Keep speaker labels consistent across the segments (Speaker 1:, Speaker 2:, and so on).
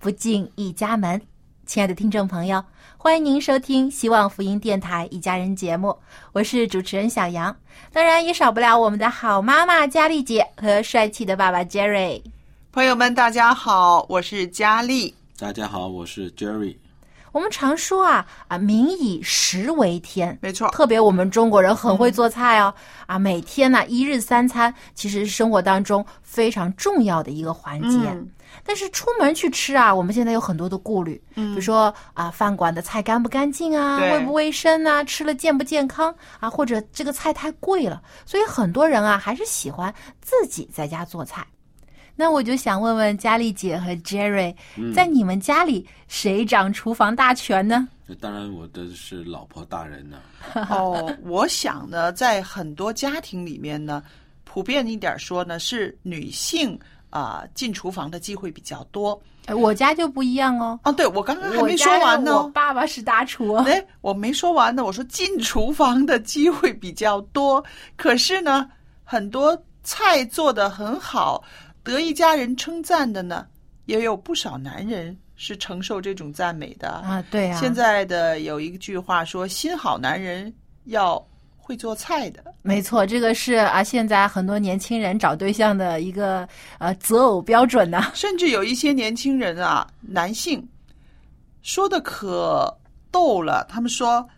Speaker 1: 不进一家门。亲爱的听众朋友，欢迎您收听希望福音电台一家人节目，我是主持人小杨。当然也少不了我们的好妈妈佳丽姐和帅气的爸爸 Jerry。
Speaker 2: 朋友们，大家好，我是佳丽。
Speaker 3: 大家好，我是 Jerry。
Speaker 1: 我们常说啊啊，民以食为天，
Speaker 2: 没错，
Speaker 1: 特别我们中国人很会做菜哦、啊，每天呢、一日三餐，其实是生活当中非常重要的一个环节。
Speaker 2: 嗯。
Speaker 1: 但是出门去吃啊，我们现在有很多的顾虑，嗯。比如说啊，饭馆的菜干不干净啊，卫不卫生啊，吃了健不健康啊，或者这个菜太贵了，所以很多人啊还是喜欢自己在家做菜。那我就想问问佳丽姐和 Jerry，、在你们家里谁掌厨房大权呢？
Speaker 3: 当然，我的是老婆大人了。
Speaker 2: 哦，我想呢，在很多家庭里面呢，普遍一点说呢，是女性啊、进厨房的机会比较多。
Speaker 1: 呃我家就不一样哦。
Speaker 2: 哦，对，我刚刚还没说完呢。
Speaker 1: 我爸爸是大厨哦。
Speaker 2: 哎，我没说完呢。我说进厨房的机会比较多，可是呢，很多菜做的很好，得一家人称赞的呢，也有不少男人是承受这种赞美的。
Speaker 1: 啊，对啊。
Speaker 2: 现在的有一句话说：“心好男人要会做菜的。
Speaker 1: 没错，这个是啊，现在很多年轻人找对象的一个呃择偶标准呢、”
Speaker 2: 甚至有一些年轻人啊，男性说的可逗了，他们说：“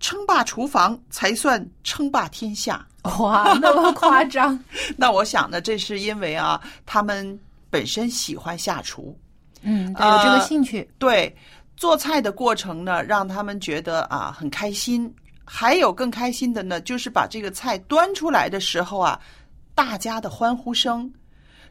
Speaker 2: 称霸厨房才算称霸天下。”
Speaker 1: 哇，那么夸张？
Speaker 2: 那我想呢，这是因为啊，他们本身喜欢下厨，
Speaker 1: 嗯，对，有这个
Speaker 2: 呃
Speaker 1: 兴趣。
Speaker 2: 对做菜的过程呢，让他们觉得啊很开心。还有更开心的呢，就是把这个菜端出来的时候啊，大家的欢呼声，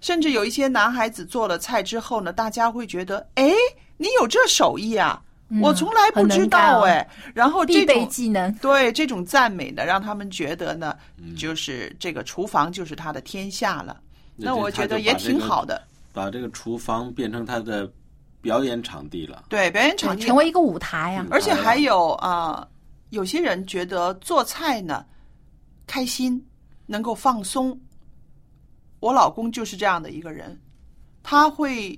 Speaker 2: 甚至有一些男孩子做了菜之后呢，大家会觉得，哎，你有这手艺啊，我从来不知道哎。然后这种
Speaker 1: 技能。
Speaker 2: 对这种赞美呢，让他们觉得呢，
Speaker 3: 嗯
Speaker 2: 就是这个厨房就是他的天下了。那我觉得也挺好的。
Speaker 3: 把这个厨房变成他的表演场地了。
Speaker 2: 对，表演场，地
Speaker 1: 成为一个舞台呀、
Speaker 2: 而且还有啊、有些人觉得做菜呢开心，能够放松。我老公就是这样的一个人，他会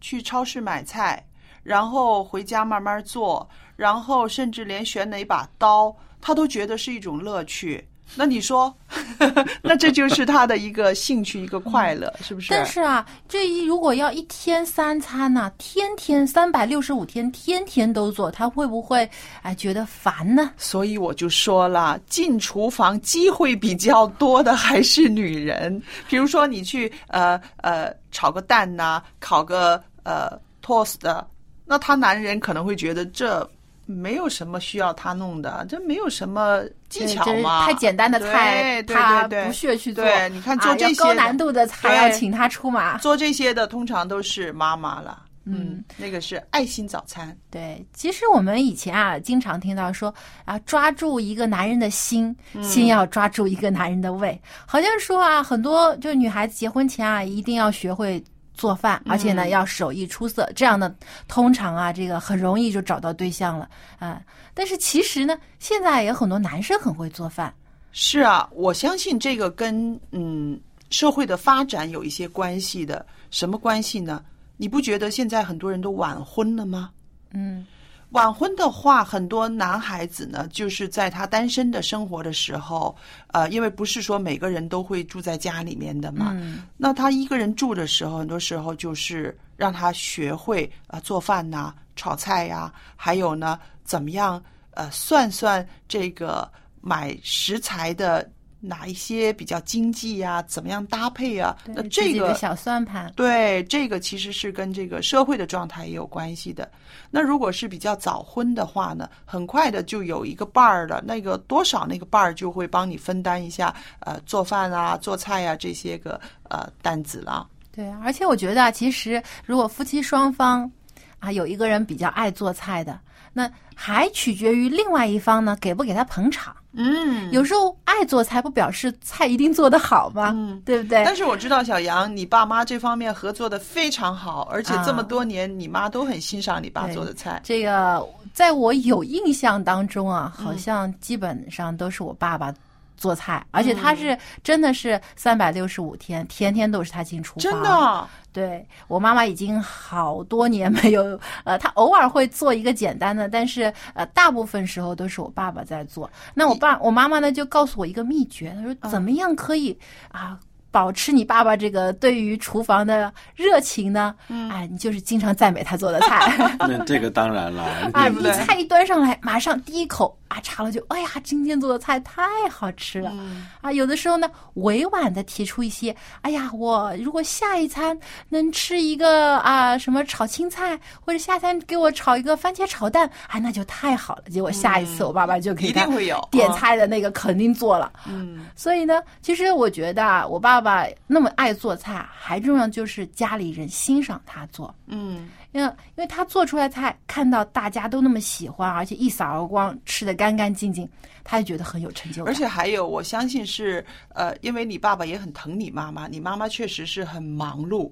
Speaker 2: 去超市买菜，然后回家慢慢做，然后甚至连选哪把刀，他都觉得是一种乐趣。那你说，那这就是他的一个兴趣，一个快乐，是不是？
Speaker 1: 但是啊，这一如果要一天三餐呐、天天三百六十五天，天天都做，他会不会哎觉得烦呢？
Speaker 2: 所以我就说了，进厨房机会比较多的还是女人。比如说，你去呃呃炒个蛋呐、烤个呃 toast 的，那他男人可能会觉得这没有什么需要他弄的，这没有什么技巧嘛，
Speaker 1: 太简单的菜，他不屑去做。
Speaker 2: 对，你看做
Speaker 1: 啊
Speaker 2: 这些
Speaker 1: 高难度的
Speaker 2: 还
Speaker 1: 要请他出马。
Speaker 2: 做这些的，通常都是妈妈了。
Speaker 1: 嗯，
Speaker 2: 那个是爱心早餐。
Speaker 1: 对，其实我们以前啊，经常听到说啊，抓住一个男人的心，
Speaker 2: 嗯
Speaker 1: 先要抓住一个男人的胃。好像说啊，很多就女孩子结婚前啊，一定要学会做饭，而且呢
Speaker 2: 嗯
Speaker 1: 要手艺出色，这样呢，通常啊，这个很容易就找到对象了啊。但是其实呢，现在也有很多男生很会做饭，
Speaker 2: 是啊，我相信这个跟嗯社会的发展有一些关系的。什么关系呢？你不觉得现在很多人都晚婚了吗？
Speaker 1: 嗯，
Speaker 2: 晚婚的话，很多男孩子呢，就是在他单身的生活的时候，呃，因为不是说每个人都会住在家里面的嘛，
Speaker 1: 嗯。
Speaker 2: 那他一个人住的时候，很多时候就是让他学会啊、呃做饭呐、炒菜呀、还有呢怎么样呃算算这个买食材的哪一些比较经济呀、怎么样搭配啊？那这个
Speaker 1: 小算盘，
Speaker 2: 对，这个其实是跟这个社会的状态也有关系的。那如果是比较早婚的话呢，很快的就有一个伴儿了，那个多少那个伴儿就会帮你分担一下，呃，做饭啊、做菜啊这些个呃担子了。
Speaker 1: 对，而且我觉得啊，其实如果夫妻双方啊有一个人比较爱做菜的，那还取决于另外一方呢给不给他捧场。
Speaker 2: 嗯
Speaker 1: 有时候爱做菜不表示菜一定做得好吗，
Speaker 2: 嗯
Speaker 1: 对不对？
Speaker 2: 但是我知道小杨，你爸妈这方面合作的非常好，而且这么多年，你妈都很欣赏你爸做的菜。
Speaker 1: 这个在我有印象当中啊，
Speaker 2: 嗯
Speaker 1: 好像基本上都是我爸爸做菜，而且
Speaker 2: 嗯
Speaker 1: 他是真的是三百六十五天，天天都是他进厨房。
Speaker 2: 真的，啊
Speaker 1: 对我妈妈已经好多年没有，呃，她偶尔会做一个简单的，但是呃，大部分时候都是我爸爸在做。那我爸我妈妈呢就告诉我一个秘诀，她说怎么样可以啊。保持你爸爸这个对于厨房的热情呢？
Speaker 2: 嗯
Speaker 1: 哎，你就是经常赞美他做的菜。
Speaker 3: 那这个当然了，
Speaker 1: 啊，你菜一端上来，马上第一口啊尝了就，哎呀，今天做的菜太好吃了、
Speaker 2: 嗯
Speaker 1: 啊！有的时候呢，委婉的提出一些，哎呀，我如果下一餐能吃一个啊什么炒青菜，或者下餐给我炒一个番茄炒蛋，哎，那就太好了。结果下一次我爸爸就
Speaker 2: 一
Speaker 1: 他
Speaker 2: 定会有
Speaker 1: 点
Speaker 2: 嗯
Speaker 1: 菜的那个肯定做了。
Speaker 2: 嗯，
Speaker 1: 所以呢，其实我觉得啊，我爸爸那么爱做菜，还重要就是家里人欣赏他做。
Speaker 2: 嗯，
Speaker 1: 因为因为他做出来菜，看到大家都那么喜欢，而且一扫而光，吃的干干净净，他就觉得很有成就感。
Speaker 2: 而且还有，我相信是呃，因为你爸爸也很疼你妈妈，你妈妈确实是很忙碌，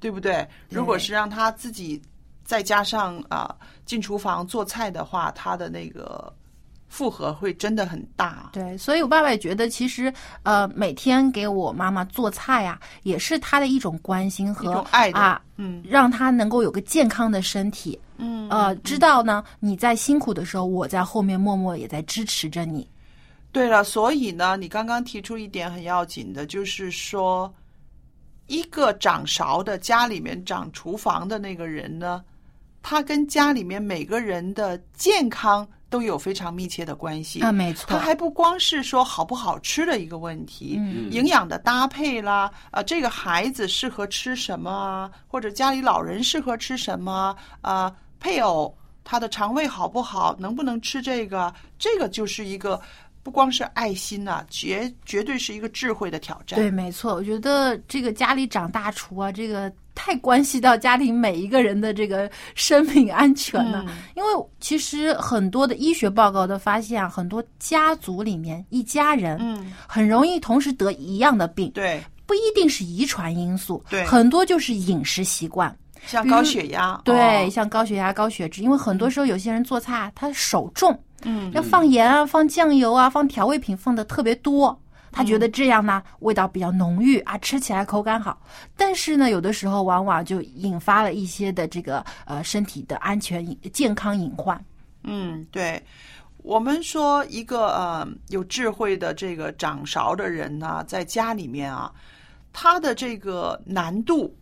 Speaker 2: 对不对？如果是让他自己再加上啊、进厨房做菜的话，他的那个负荷会真的很大。
Speaker 1: 对，所以我爸爸也觉得，其实呃，每天给我妈妈做菜啊，也是他的一种关心和
Speaker 2: 爱的
Speaker 1: 啊，
Speaker 2: 嗯
Speaker 1: 让他能够有个健康的身体。
Speaker 2: 嗯
Speaker 1: 呃，知道呢，你在辛苦的时候，我在后面默默也在支持着你。
Speaker 2: 对了，所以呢，你刚刚提出一点很要紧的，就是说，一个掌勺的家里面掌厨房的那个人呢，他跟家里面每个人的健康都有非常密切的关系。
Speaker 1: 啊，没错。
Speaker 2: 它，还不光是说好不好吃的一个问题，
Speaker 1: 嗯。
Speaker 2: 营养的搭配啦，啊，这个孩子适合吃什么啊，或者家里老人适合吃什么啊，配偶他的肠胃好不好，能不能吃这个，这个就是一个不光是爱心呐、绝绝对是一个智慧的挑战。
Speaker 1: 对，没错，我觉得这个家里长大厨啊，这个太关系到家庭每一个人的这个生命安全了。
Speaker 2: 嗯
Speaker 1: 因为其实很多的医学报告都发现啊，很多家族里面一家人，
Speaker 2: 嗯，
Speaker 1: 很容易同时得一样的病，
Speaker 2: 对，
Speaker 1: 不一定是遗传因素，
Speaker 2: 对
Speaker 1: 很多就是饮食习惯。
Speaker 2: 像高血压，
Speaker 1: 对，
Speaker 2: 哦
Speaker 1: 像高血压、高血脂，因为很多时候有些人做菜啊他手重，
Speaker 2: 嗯
Speaker 1: 要放盐啊、放酱油啊、放调味品放的特别多。他觉得这样呢，味道比较浓郁啊，吃起来口感好。但是呢，有的时候往往就引发了一些的这个呃身体的安全健康隐患。
Speaker 2: 嗯，对。我们说一个呃有智慧的这个掌勺的人呢，在家里面啊，他的这个难度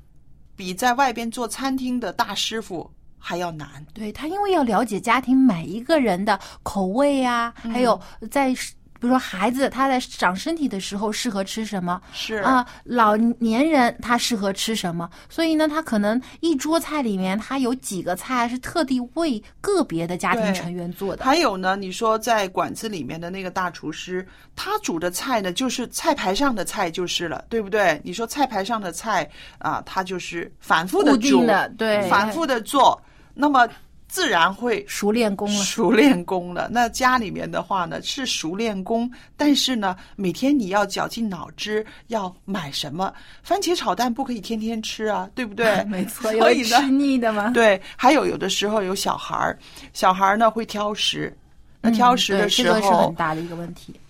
Speaker 2: 比在外边做餐厅的大师傅还要难。
Speaker 1: 对他，因为要了解家庭每一个人的口味啊，还有在比如说孩子他在长身体的时候适合吃什么，
Speaker 2: 是
Speaker 1: 啊，老年人他适合吃什么？所以呢，他可能一桌菜里面，他有几个菜是特地为个别的家庭成员做的。
Speaker 2: 还有呢，你说在馆子里面的那个大厨师，他煮的菜呢，就是菜牌上的菜就是了，对不对？你说菜牌上的菜啊，他就是反复的
Speaker 1: 固
Speaker 2: 煮
Speaker 1: 定的对
Speaker 2: 反复的做。那么自然会
Speaker 1: 熟练工了。
Speaker 2: 熟练工了。那家里面的话呢是熟练工，但是呢，每天你要绞尽脑汁要买什么。番茄炒蛋不可以天天吃啊，对不对？
Speaker 1: 没错，
Speaker 2: 所以呢
Speaker 1: 吃腻的吗？
Speaker 2: 对，还有有的时候有小孩儿，小孩儿呢会挑食，那挑食的时
Speaker 1: 嗯这个是很，大的一个问题。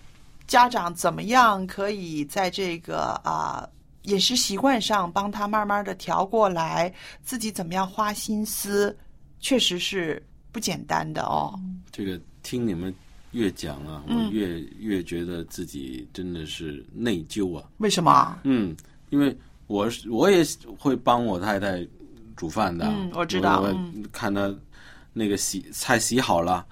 Speaker 2: 家长怎么样可以在这个啊、饮食习惯上帮他慢慢的调过来，自己怎么样花心思，确实是不简单的哦。
Speaker 3: 这个听你们越讲啊，我
Speaker 2: 嗯
Speaker 3: 越、越觉得自己真的是内疚啊。
Speaker 2: 为什么？
Speaker 3: 嗯，因为我是我也会帮我太太煮饭的。
Speaker 2: 嗯我知道
Speaker 3: 看她那个洗菜洗好了，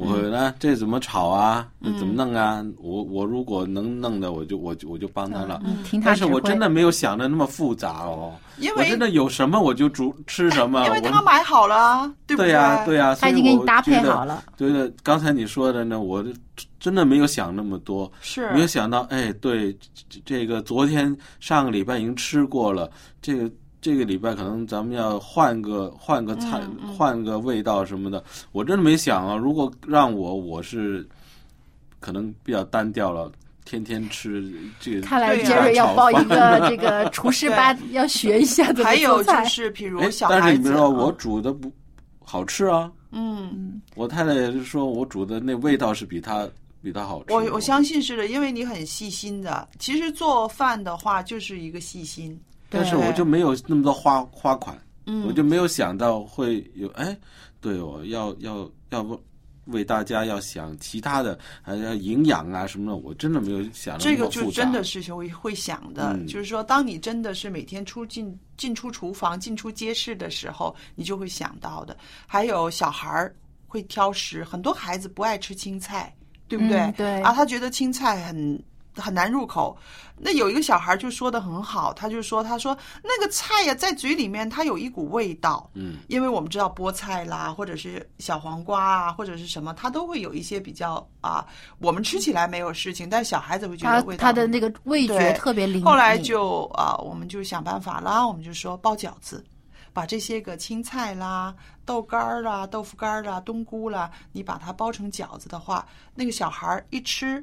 Speaker 3: 我会呢这怎么炒啊？
Speaker 2: 嗯
Speaker 3: 怎么弄啊？我我如果能弄的，我就我就我就帮他了。
Speaker 1: 嗯，听他
Speaker 3: 但是。我真的没有想的那么复杂哦，
Speaker 2: 因为
Speaker 3: 我真的有什么我就煮吃什么。
Speaker 2: 因为他买好了啊，对不
Speaker 3: 对呀、对呀、
Speaker 1: 他已经给你搭配好了。
Speaker 3: 对的，刚才你说的呢，我真的没有想那么多，
Speaker 2: 是
Speaker 3: 没有想到，哎，对，这这个昨天上个礼拜已经吃过了，这个这个礼拜可能咱们要换个换个菜，
Speaker 2: 嗯嗯
Speaker 3: 换个味道什么的，我真的没想啊。如果让我，我是可能比较单调了，天天吃这个。
Speaker 1: 看来杰瑞要报一个这个 厨师班，要学一下怎么
Speaker 2: 还有就。是，比如
Speaker 3: 哎，
Speaker 2: 小
Speaker 3: 但是你知道，我
Speaker 2: 嗯
Speaker 3: 煮的不好吃啊。
Speaker 2: 嗯，
Speaker 3: 我太太也是说我煮的那味道是比她比她好吃。
Speaker 2: 我我相信是的，因为你很细心的。其实做饭的话就是一个细心，
Speaker 3: 但是我就没有那么多花花款，
Speaker 2: 嗯，
Speaker 3: 我就没有想到会有哎，对哦，要要要为为大家要想其他的，还要营养啊什么的，我真的没有想的
Speaker 2: 这个。就真的是会会想的，
Speaker 3: 嗯
Speaker 2: 就是说，当你真的是每天出进进出厨房、进出街市的时候，你就会想到的。还有小孩儿会挑食，很多孩子不爱吃青菜，对不对？
Speaker 1: 嗯对
Speaker 2: 啊，他觉得青菜很很难入口。那有一个小孩就说的很好，他就说：“他说那个菜呀，在嘴里面它有一股味道，
Speaker 3: 嗯，
Speaker 2: 因为我们知道菠菜啦，或者是小黄瓜啊，或者是什么，它都会有一些比较啊，我们吃起来没有事情，但是小孩子会觉得味道很
Speaker 1: 他的那个味觉特别灵敏。
Speaker 2: 后来就啊，我们就想办法啦，我们就说包饺子，把这些个青菜啦、豆干儿啦、豆腐干儿啦、冬菇啦，你把它包成饺子的话，那个小孩儿一吃，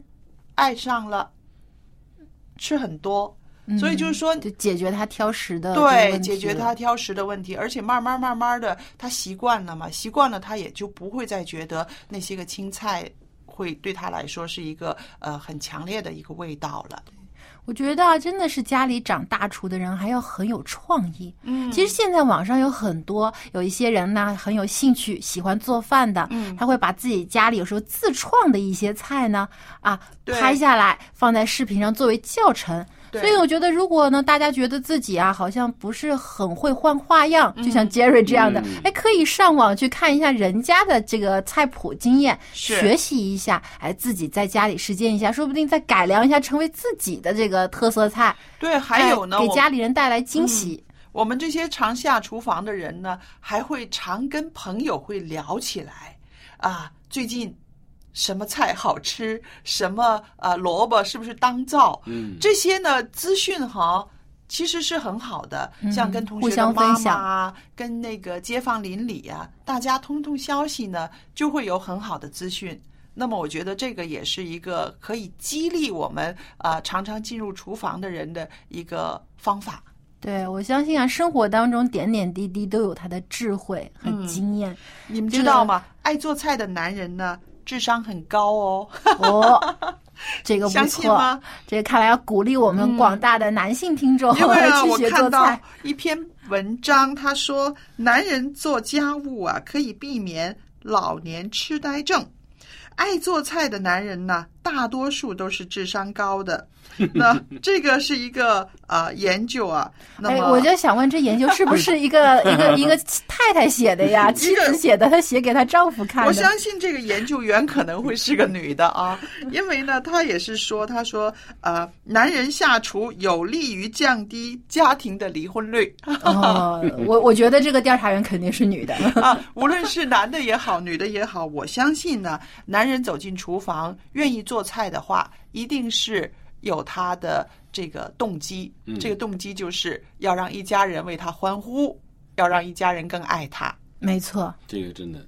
Speaker 2: 爱上了，吃很多。所以就是说，
Speaker 1: 就解决他挑食的
Speaker 2: 对，解决他挑食的问题，而且慢慢慢慢的，他习惯了嘛，习惯了，他也就不会再觉得那些个青菜会对他来说是一个呃很强烈的一个味道了。
Speaker 1: 我觉得啊，真的是家里长大厨的人还要很有创意。
Speaker 2: 嗯
Speaker 1: 其实现在网上有很多有一些人呢很有兴趣，喜欢做饭的，
Speaker 2: 嗯
Speaker 1: 他会把自己家里有时候自创的一些菜呢啊拍下来放在视频上作为教程。
Speaker 2: 对
Speaker 1: 所以我觉得，如果呢，大家觉得自己啊好像不是很会换花样，就像 Jerry 这样的，
Speaker 3: 嗯
Speaker 1: 哎，可以上网去看一下人家的这个菜谱经验，学习一下，哎，自己在家里实践一下，说不定再改良一下，成为自己的这个特色菜。
Speaker 2: 对，还有呢，
Speaker 1: 哎给家里人带来惊喜。
Speaker 2: 我们这些常下厨房的人呢，还会常跟朋友会聊起来啊，最近什么菜好吃，什么呃萝卜是不是当造，
Speaker 3: 嗯，
Speaker 2: 这些呢资讯哈。其实是很好的，
Speaker 1: 嗯
Speaker 2: 像跟同
Speaker 1: 互相
Speaker 2: 学的妈
Speaker 1: 分享
Speaker 2: 妈啊，跟那个街坊邻里啊，大家通通消息呢，就会有很好的资讯。那么，我觉得这个也是一个可以激励我们啊、呃常常进入厨房的人的一个方法。
Speaker 1: 对，我相信啊，生活当中点点滴滴都有他的智慧和
Speaker 2: 嗯
Speaker 1: 经验。
Speaker 2: 你们知道吗？爱做菜的男人呢，智商很高哦。
Speaker 1: 哦，这个不
Speaker 2: 相信
Speaker 1: 错
Speaker 2: 吗，
Speaker 1: 这个看来要鼓励我们广大的男性听众、
Speaker 2: 因为啊，
Speaker 1: 去
Speaker 2: 我看到
Speaker 1: 学做菜。
Speaker 2: 一篇文章，他说男人做家务啊，可以避免老年痴呆症。爱做菜的男人呢，大多数都是智商高的。那这个是一个啊、呃研究啊。那
Speaker 1: 哎，我就想问，这研究是不是 一个一个一个太太写的呀？妻子写的，她写给她丈夫看的。
Speaker 2: 我相信这个研究员可能会是个女的啊，因为呢，她也是说，她说，呃，男人下厨有利于降低家庭的离婚率
Speaker 1: 哦，我我觉得这个调查员肯定是女的。
Speaker 2: 啊，无论是男的也好，女的也好，我相信呢，男人走进厨房愿意做菜的话，一定是有他的这个动机，
Speaker 3: 嗯
Speaker 2: 这个动机就是要让一家人为他欢呼，要让一家人更爱他。
Speaker 1: 没错，
Speaker 3: 这个真的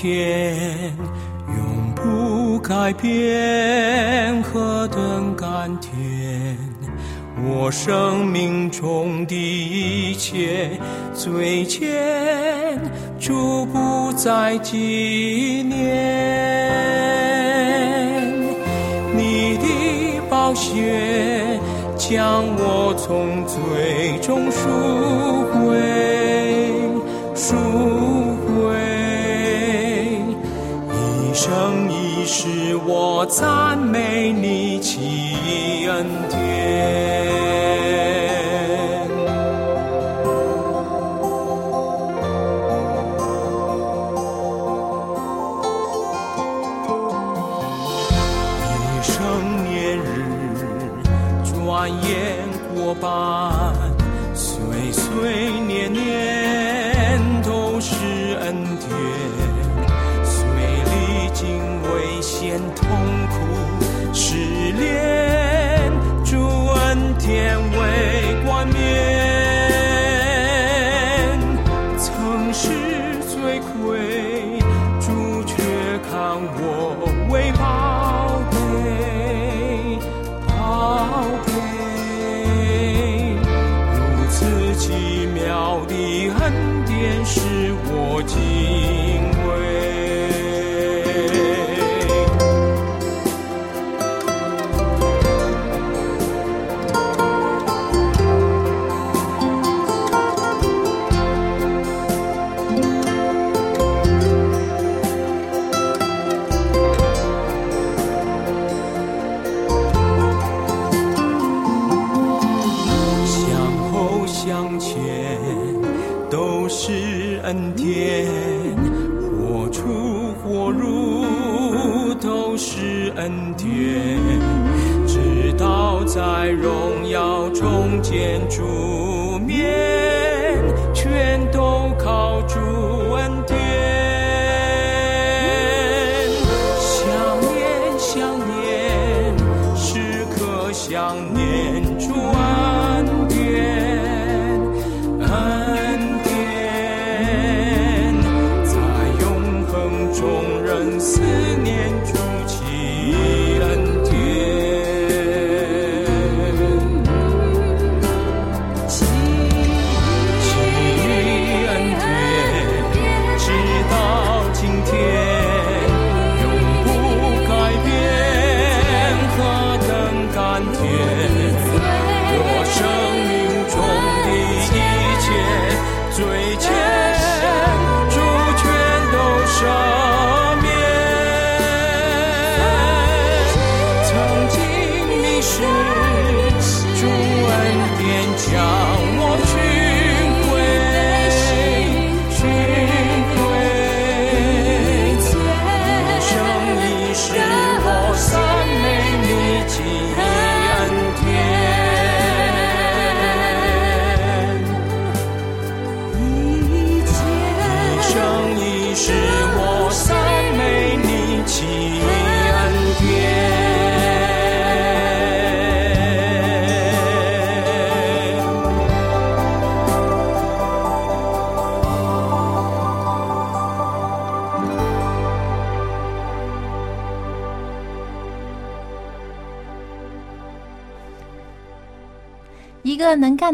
Speaker 4: 天永不改变，何等甘甜！我生命中的一切罪愆，主不再纪念。你的宝血将我从罪中赎我赞美你。让我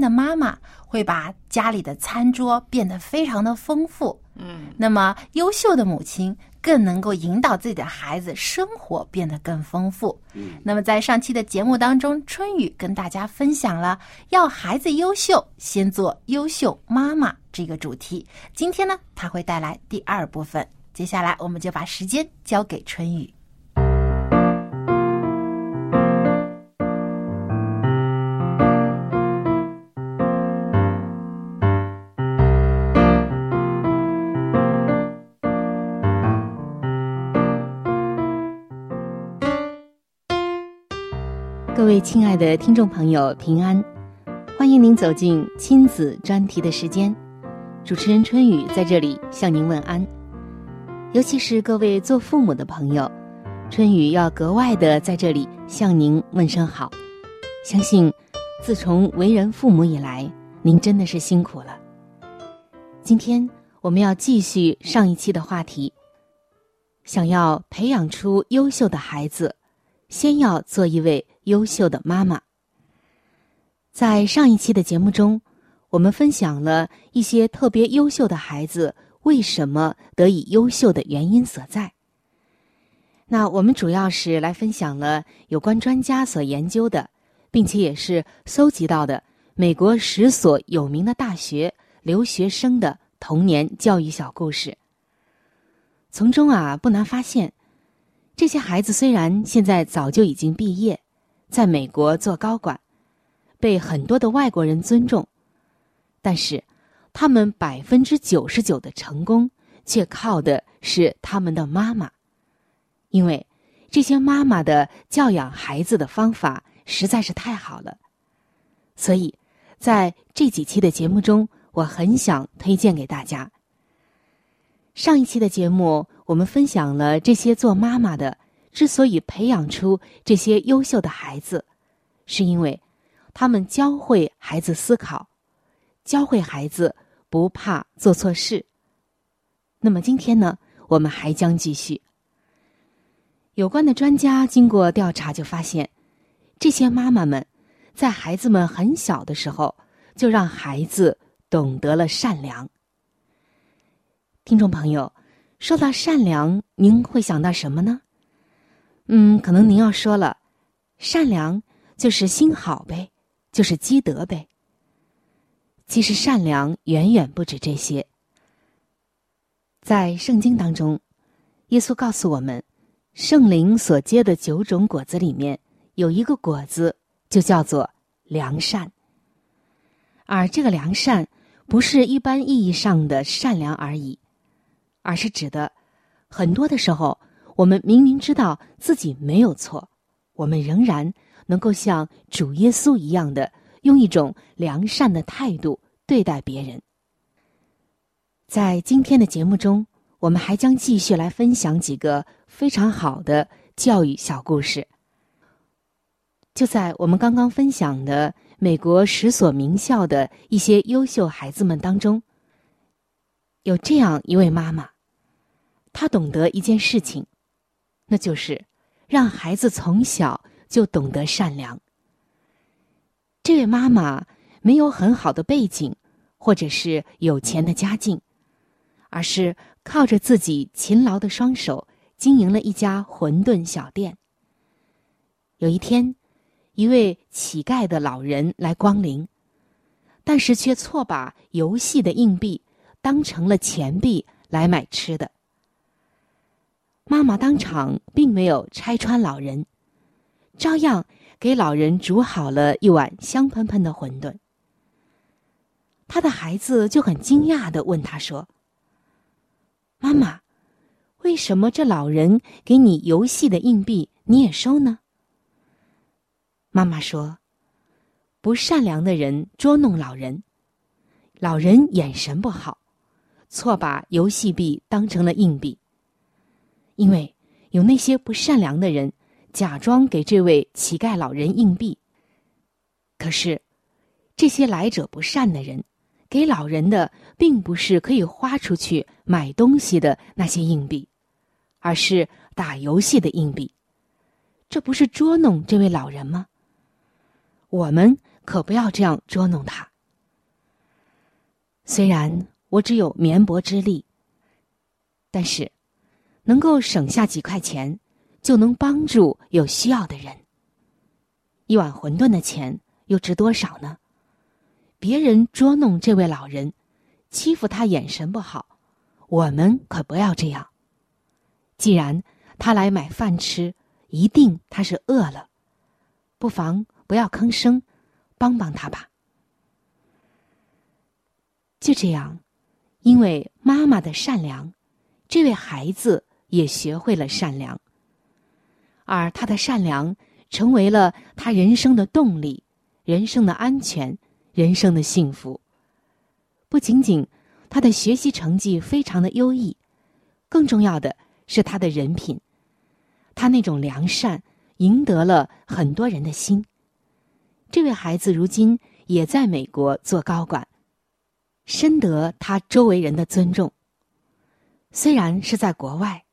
Speaker 4: 的
Speaker 5: 妈妈会把家里的餐桌变得非常的丰富。
Speaker 2: 嗯，
Speaker 5: 那么优秀的母亲更能够引导自己的孩子生活变得更丰富。
Speaker 3: 嗯，
Speaker 5: 那么在上期的节目当中，春雨跟大家分享了要孩子优秀，先做优秀妈妈这个主题。今天呢，他会带来第二部分。接下来，我们就把时间交给春雨。亲爱的听众朋友，平安！欢迎您走进亲子专题的时间，主持人春雨在这里向您问安。尤其是各位做父母的朋友，春雨要格外的在这里向您问声好。相信自从为人父母以来，您真的是辛苦了。今天我们要继续上一期的话题。想要培养出优秀的孩子，先要做一位优秀的妈妈。在上一期的节目中，我们分享了一些特别优秀的孩子为什么得以优秀的原因所在。那我们主要是来分享了有关专家所研究的，并且也是搜集到的美国十所有名的大学留学生的童年教育小故事。从中啊，不难发现，这些孩子虽然现在早就已经毕业，在美国做高管，被很多的外国人尊重，但是他们百分之九十九的成功，却靠的是他们的妈妈。因为这些妈妈的教养孩子的方法实在是太好了，所以在这几期的节目中，我很想推荐给大家。上一期的节目，我们分享了这些做妈妈的之所以培养出这些优秀的孩子，是因为他们教会孩子思考，教会孩子不怕做错事。那么今天呢，我们还将继续。有关的专家经过调查就发现，这些妈妈们在孩子们很小的时候就让孩子懂得了善良。听众朋友，说到善良，您会想到什么呢？嗯，可能您要说了，善良就是心好呗，就是积德呗。其实善良远远不止这些。在圣经当中，耶稣告诉我们。圣灵所结的九种果子里面，有一个果子就叫做良善。而这个良善，不是一般意义上的善良而已，而是指的很多的时候，我们明明知道自己没有错，我们仍然能够像主耶稣一样的，用一种良善的态度对待别人。在今天的节目中，我们还将继续来分享几个。非常好的教育小故事，就在我们刚刚分享的美国十所名校的一些优秀孩子们当中，有这样一位妈妈，他懂得一件事情，那就是让孩子从小就懂得善良。这位妈妈没有很好的背景，或者是有钱的家境，而是靠着自己勤劳的双手。经营了一家馄饨小店。有一天，一位乞丐的老人来光临，但是却错把游戏的硬币当成了钱币来买吃的。妈妈当场并没有拆穿老人，照样给老人煮好了一碗香喷喷的馄饨。他的孩子就很惊讶的问他说：“妈妈。”为什么这老人给你游戏的硬币你也收呢？妈妈说：“不善良的人捉弄老人，老人眼神不好，错把游戏币当成了硬币。因为有那些不善良的人假装给这位乞丐老人硬币，可是这些来者不善的人给老人的并不是可以花出去买东西的那些硬币。”而是打游戏的硬币，这不是捉弄这位老人吗？我们可不要这样捉弄他。虽然我只有绵薄之力，但是能够省下几块钱，就能帮助有需要的人。一碗馄饨的钱又值多少呢？别人捉弄这位老人，欺负他眼神不好，我们可不要这样。既然他来买饭吃，一定他是饿了，不妨不要吭声，帮帮他吧。就这样，因为妈妈的善良，这位孩子也学会了善良，而他的善良成为了他人生的动力、人生的安全、人生的幸福。不仅仅他的学习成绩非常的优异，更重要的。是他的人品，他那种良善赢得了很多人的心。这位孩子如今也在美国做高管，深得他周围人的尊重。虽然是在国外，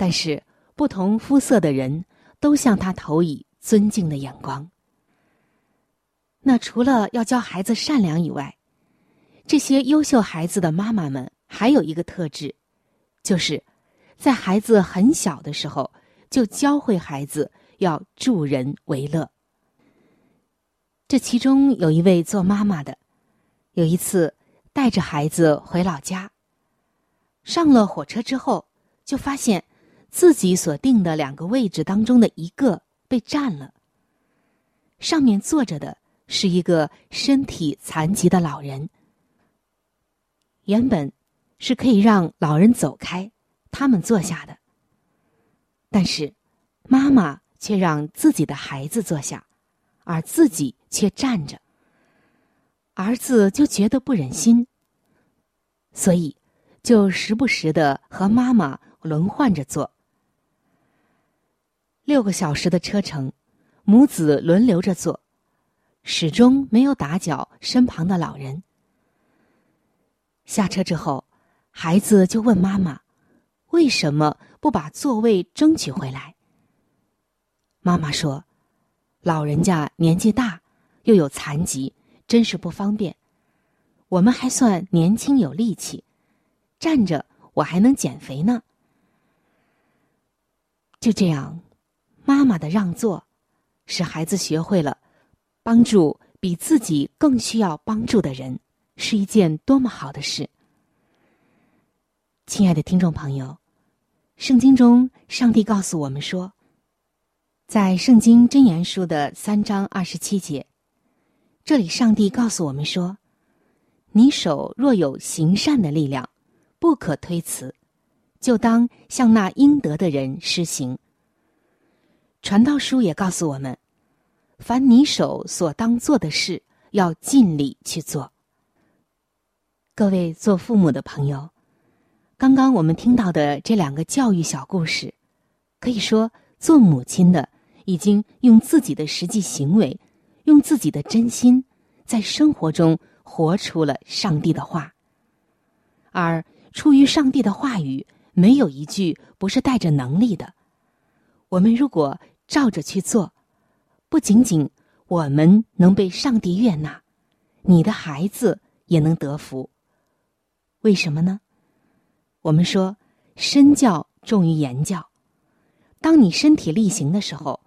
Speaker 5: 但是不同肤色的人都向他投以尊敬的眼光。那除了要教孩子善良以外，这些优秀孩子的妈妈们还有一个特质，就是在孩子很小的时候就教会孩子要助人为乐。这其中有一位做妈妈的，有一次带着孩子回老家，上了火车之后，就发现自己所定的两个位置当中的一个被占了，上面坐着的是一个身体残疾的老人。原本是可以让老人走开，他们坐下的。但是，妈妈却让自己的孩子坐下，而自己却站着。儿子就觉得不忍心，所以就时不时的和妈妈轮换着坐。六个小时的车程，母子轮流着坐，始终没有打搅身旁的老人。下车之后，孩子就问妈妈：“为什么不把座位争取回来？”妈妈说：“老人家年纪大，又有残疾，真是不方便。我们还算年轻有力气，站着我还能减肥呢。”就这样，妈妈的让座，使孩子学会了帮助比自己更需要帮助的人。是一件多么好的事！亲爱的听众朋友，圣经中上帝告诉我们说，在圣经真言书的三章二十七节，这里上帝告诉我们说：“你手若有行善的力量，不可推辞，就当向那应得的人施行。”传道书也告诉我们，凡你手所当做的事，要尽力去做。各位做父母的朋友，刚刚我们听到的这两个教育小故事，可以说做母亲的已经用自己的实际行为，用自己的真心，在生活中活出了上帝的话。而出于上帝的话语，没有一句不是带着能力的。我们如果照着去做，不仅仅我们能被上帝悦纳，你的孩子也能得福。为什么呢？我们说身教重于言教。当你身体力行的时候，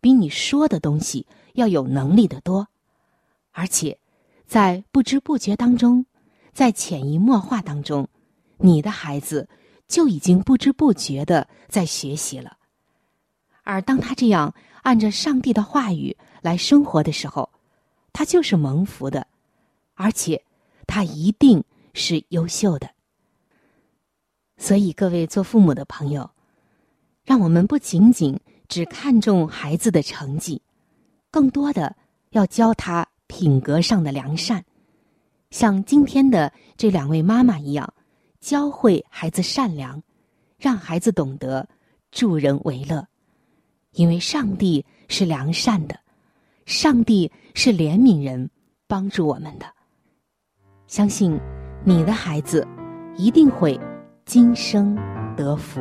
Speaker 5: 比你说的东西要有能力的多，而且在不知不觉当中，在潜移默化当中，你的孩子就已经不知不觉的在学习了。而当他这样按着上帝的话语来生活的时候，他就是蒙福的，而且他一定。是优秀的，所以各位做父母的朋友，让我们不仅仅只看重孩子的成绩，更多的要教他品格上的良善，像今天的这两位妈妈一样，教会孩子善良，让孩子懂得助人为乐，因为上帝是良善的，上帝是怜悯人、帮助我们的，相信。你的孩子一定会今生得福。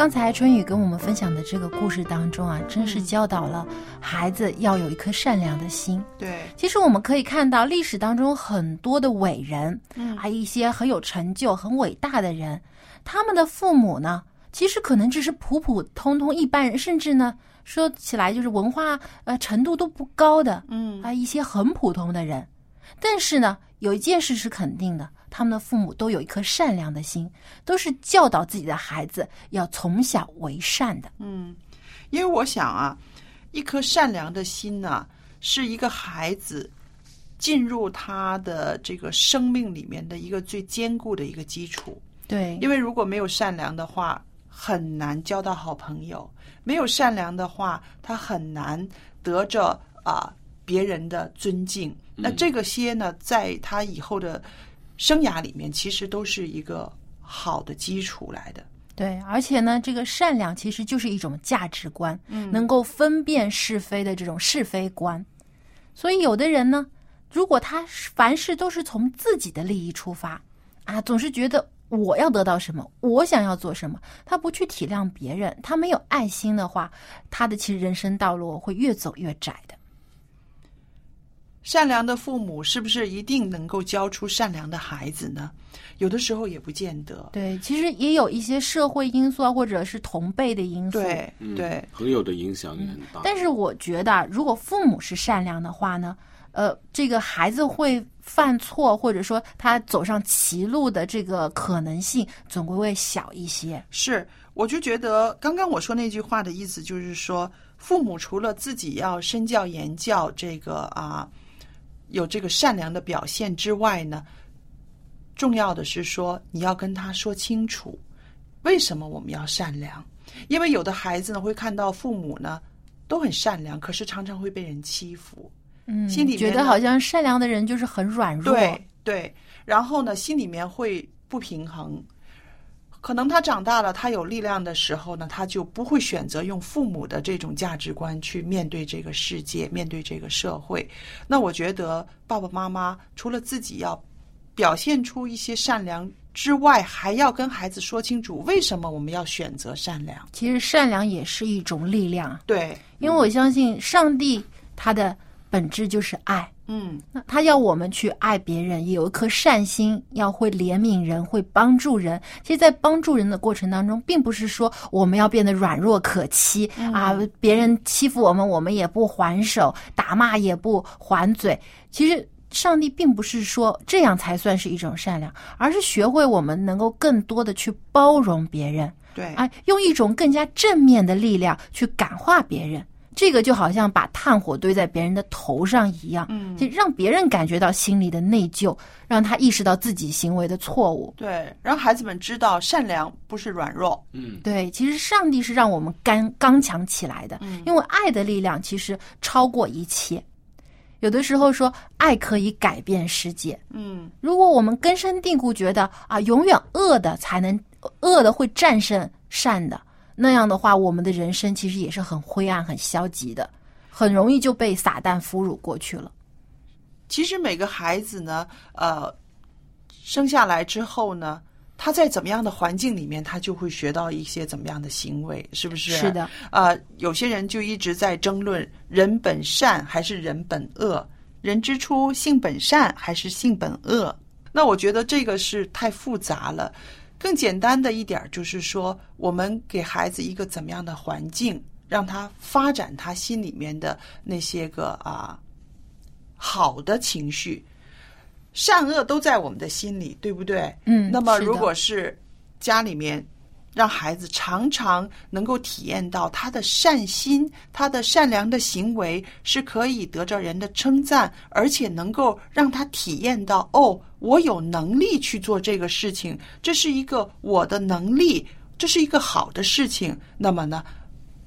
Speaker 1: 刚才春雨跟我们分享的这个故事当中啊，真是教导了孩子要有一颗善良的心。
Speaker 2: 对，
Speaker 1: 其实我们可以看到历史当中很多的伟人，嗯，还有一些很有成就、很伟大的人，他们的父母呢，其实可能只是普普通通一般人，甚至呢。说起来就是文化呃程度都不高的，
Speaker 2: 嗯
Speaker 1: 啊一些很普通的人，但是呢有一件事是肯定的，他们的父母都有一颗善良的心，都是教导自己的孩子要从小为善的。
Speaker 2: 嗯，因为我想啊，一颗善良的心呢，是一个孩子进入他的这个生命里面的一个最坚固的一个基础。
Speaker 1: 对，
Speaker 2: 因为如果没有善良的话，很难交到好朋友。没有善良的话，他很难得着啊别人的尊敬。那这个些呢，在他以后的生涯里面，其实都是一个好的基础来的。
Speaker 1: 对，而且呢，这个善良其实就是一种价值观，
Speaker 2: 嗯
Speaker 1: 能够分辨是非的这种是非观。所以，有的人呢，如果他凡事都是从自己的利益出发，啊，总是觉得我要得到什么，我想要做什么，他不去体谅别人，他没有爱心的话，他的其实人生道路会越走越窄的。
Speaker 2: 善良的父母是不是一定能够教出善良的孩子呢？有的时候也不见得。
Speaker 1: 对，其实也有一些社会因素啊，或者是同辈的因素。
Speaker 2: 对
Speaker 3: 朋友的影响也很大。
Speaker 1: 但是我觉得啊，如果父母是善良的话呢，呃，这个孩子会犯错，或者说他走上歧路的这个可能性，总归会小一些。
Speaker 2: 是，我就觉得刚刚我说那句话的意思就是说，父母除了自己要身教言教，这个啊有这个善良的表现之外呢，重要的是说你要跟他说清楚，为什么我们要善良？因为有的孩子呢会看到父母呢都很善良，可是常常会被人欺负，
Speaker 1: 嗯，
Speaker 2: 心里
Speaker 1: 觉得好像善良的人就是很软弱。
Speaker 2: 对对，然后呢，心里面会不平衡。可能他长大了，他有力量的时候呢，他就不会选择用父母的这种价值观去面对这个世界，面对这个社会。那我觉得爸爸妈妈除了自己要表现出一些善良之外，还要跟孩子说清楚为什么我们要选择善良。
Speaker 1: 其实善良也是一种力量，
Speaker 2: 对，
Speaker 1: 因为我相信上帝他的本质就是爱。
Speaker 2: 嗯，
Speaker 1: 那他要我们去爱别人，也有一颗善心，要会怜悯人，会帮助人。其实，在帮助人的过程当中，并不是说我们要变得软弱可欺、啊，别人欺负我们，我们也不还手，打骂也不还嘴。其实，上帝并不是说这样才算是一种善良，而是学会我们能够更多的去包容别人，
Speaker 2: 对，
Speaker 1: 啊，用一种更加正面的力量去感化别人。这个就好像把炭火堆在别人的头上一样，
Speaker 2: 嗯
Speaker 1: 就让别人感觉到心里的内疚，让他意识到自己行为的错误。
Speaker 2: 对，让孩子们知道善良不是软弱。
Speaker 3: 嗯，
Speaker 1: 对，其实上帝是让我们刚刚强起来的，
Speaker 2: 嗯
Speaker 1: 因为爱的力量其实超过一切。有的时候说爱可以改变世界，
Speaker 2: 嗯，
Speaker 1: 如果我们根深蒂固觉得啊，永远恶的才能恶的会战胜善的，那样的话，我们的人生其实也是很灰暗、很消极的，很容易就被撒旦俘虏过去了。
Speaker 2: 其实每个孩子呢，呃，生下来之后呢，他在怎么样的环境里面，他就会学到一些怎么样的行为，是不是？
Speaker 1: 是的。
Speaker 2: 呃，有些人就一直在争论人本善还是人本恶，人之初性本善还是性本恶。那我觉得这个是太复杂了。更简单的一点儿就是说，我们给孩子一个怎么样的环境，让他发展他心里面的那些个啊好的情绪，善恶都在我们的心里，对不对？
Speaker 1: 嗯
Speaker 2: 那么如果是家里面让孩子常常能够体验到他的善心、他的善良的行为是可以得着人的称赞，而且能够让他体验到哦，我有能力去做这个事情，这是一个我的能力，这是一个好的事情。那么呢，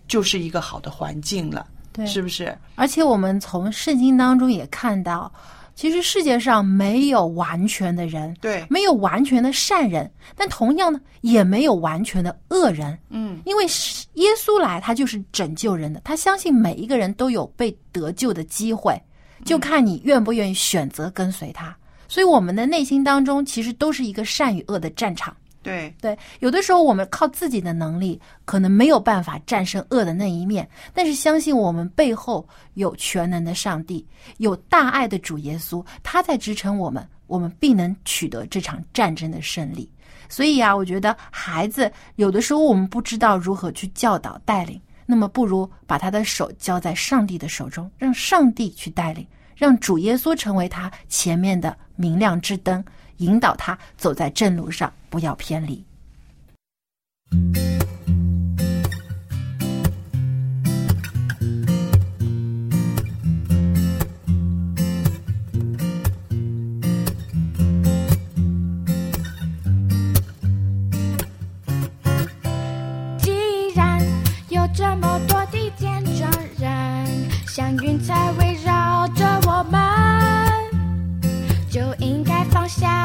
Speaker 2: 就是一个好的环境了，
Speaker 1: 对
Speaker 2: 是不是？
Speaker 1: 而且我们从圣经当中也看到，其实世界上没有完全的人，
Speaker 2: 对，
Speaker 1: 没有完全的善人，但同样呢，也没有完全的恶人。
Speaker 2: 嗯，
Speaker 1: 因为耶稣来，他就是拯救人的，他相信每一个人都有被得救的机会，就看你愿不愿意选择跟随他。所以，我们的内心当中其实都是一个善与恶的战场。
Speaker 2: 对，
Speaker 1: 对，有的时候我们靠自己的能力，可能没有办法战胜恶的那一面，但是相信我们背后有全能的上帝，有大爱的主耶稣，他在支撑我们，我们必能取得这场战争的胜利。所以啊，我觉得孩子有的时候我们不知道如何去教导带领，那么不如把他的手交在上帝的手中，让上帝去带领，让主耶稣成为他前面的明亮之灯，引导他走在正路上，不要偏离。
Speaker 6: 既然有这么多的见证人，像云彩围绕着我们，就应该放下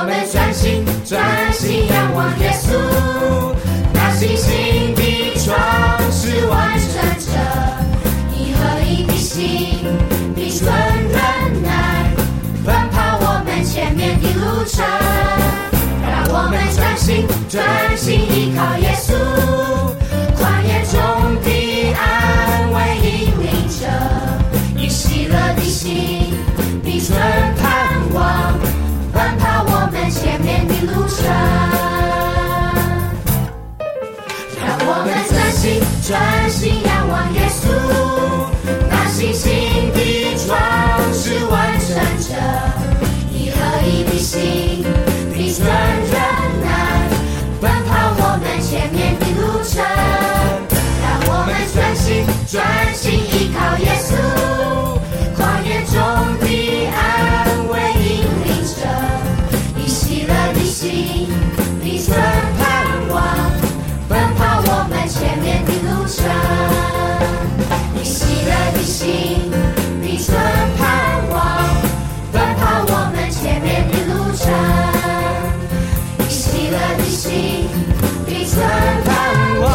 Speaker 6: 我们专心专心仰望耶稣，那信心的创始完成者一合一的心，必存忍耐，奔跑我们前面的路程。让我们专心专心依靠耶稣，前面的路程。让我们专心专心仰望耶稣，那信心的船是完成着一合一的心，必存忍耐，奔跑我们前面的路程。让我们专心专心依靠耶稣，旷野中心，彼此盼望，奔跑我们前面的路程。以喜乐的心，彼此盼望，奔跑我们前面的路程。以喜乐的心，彼此盼望。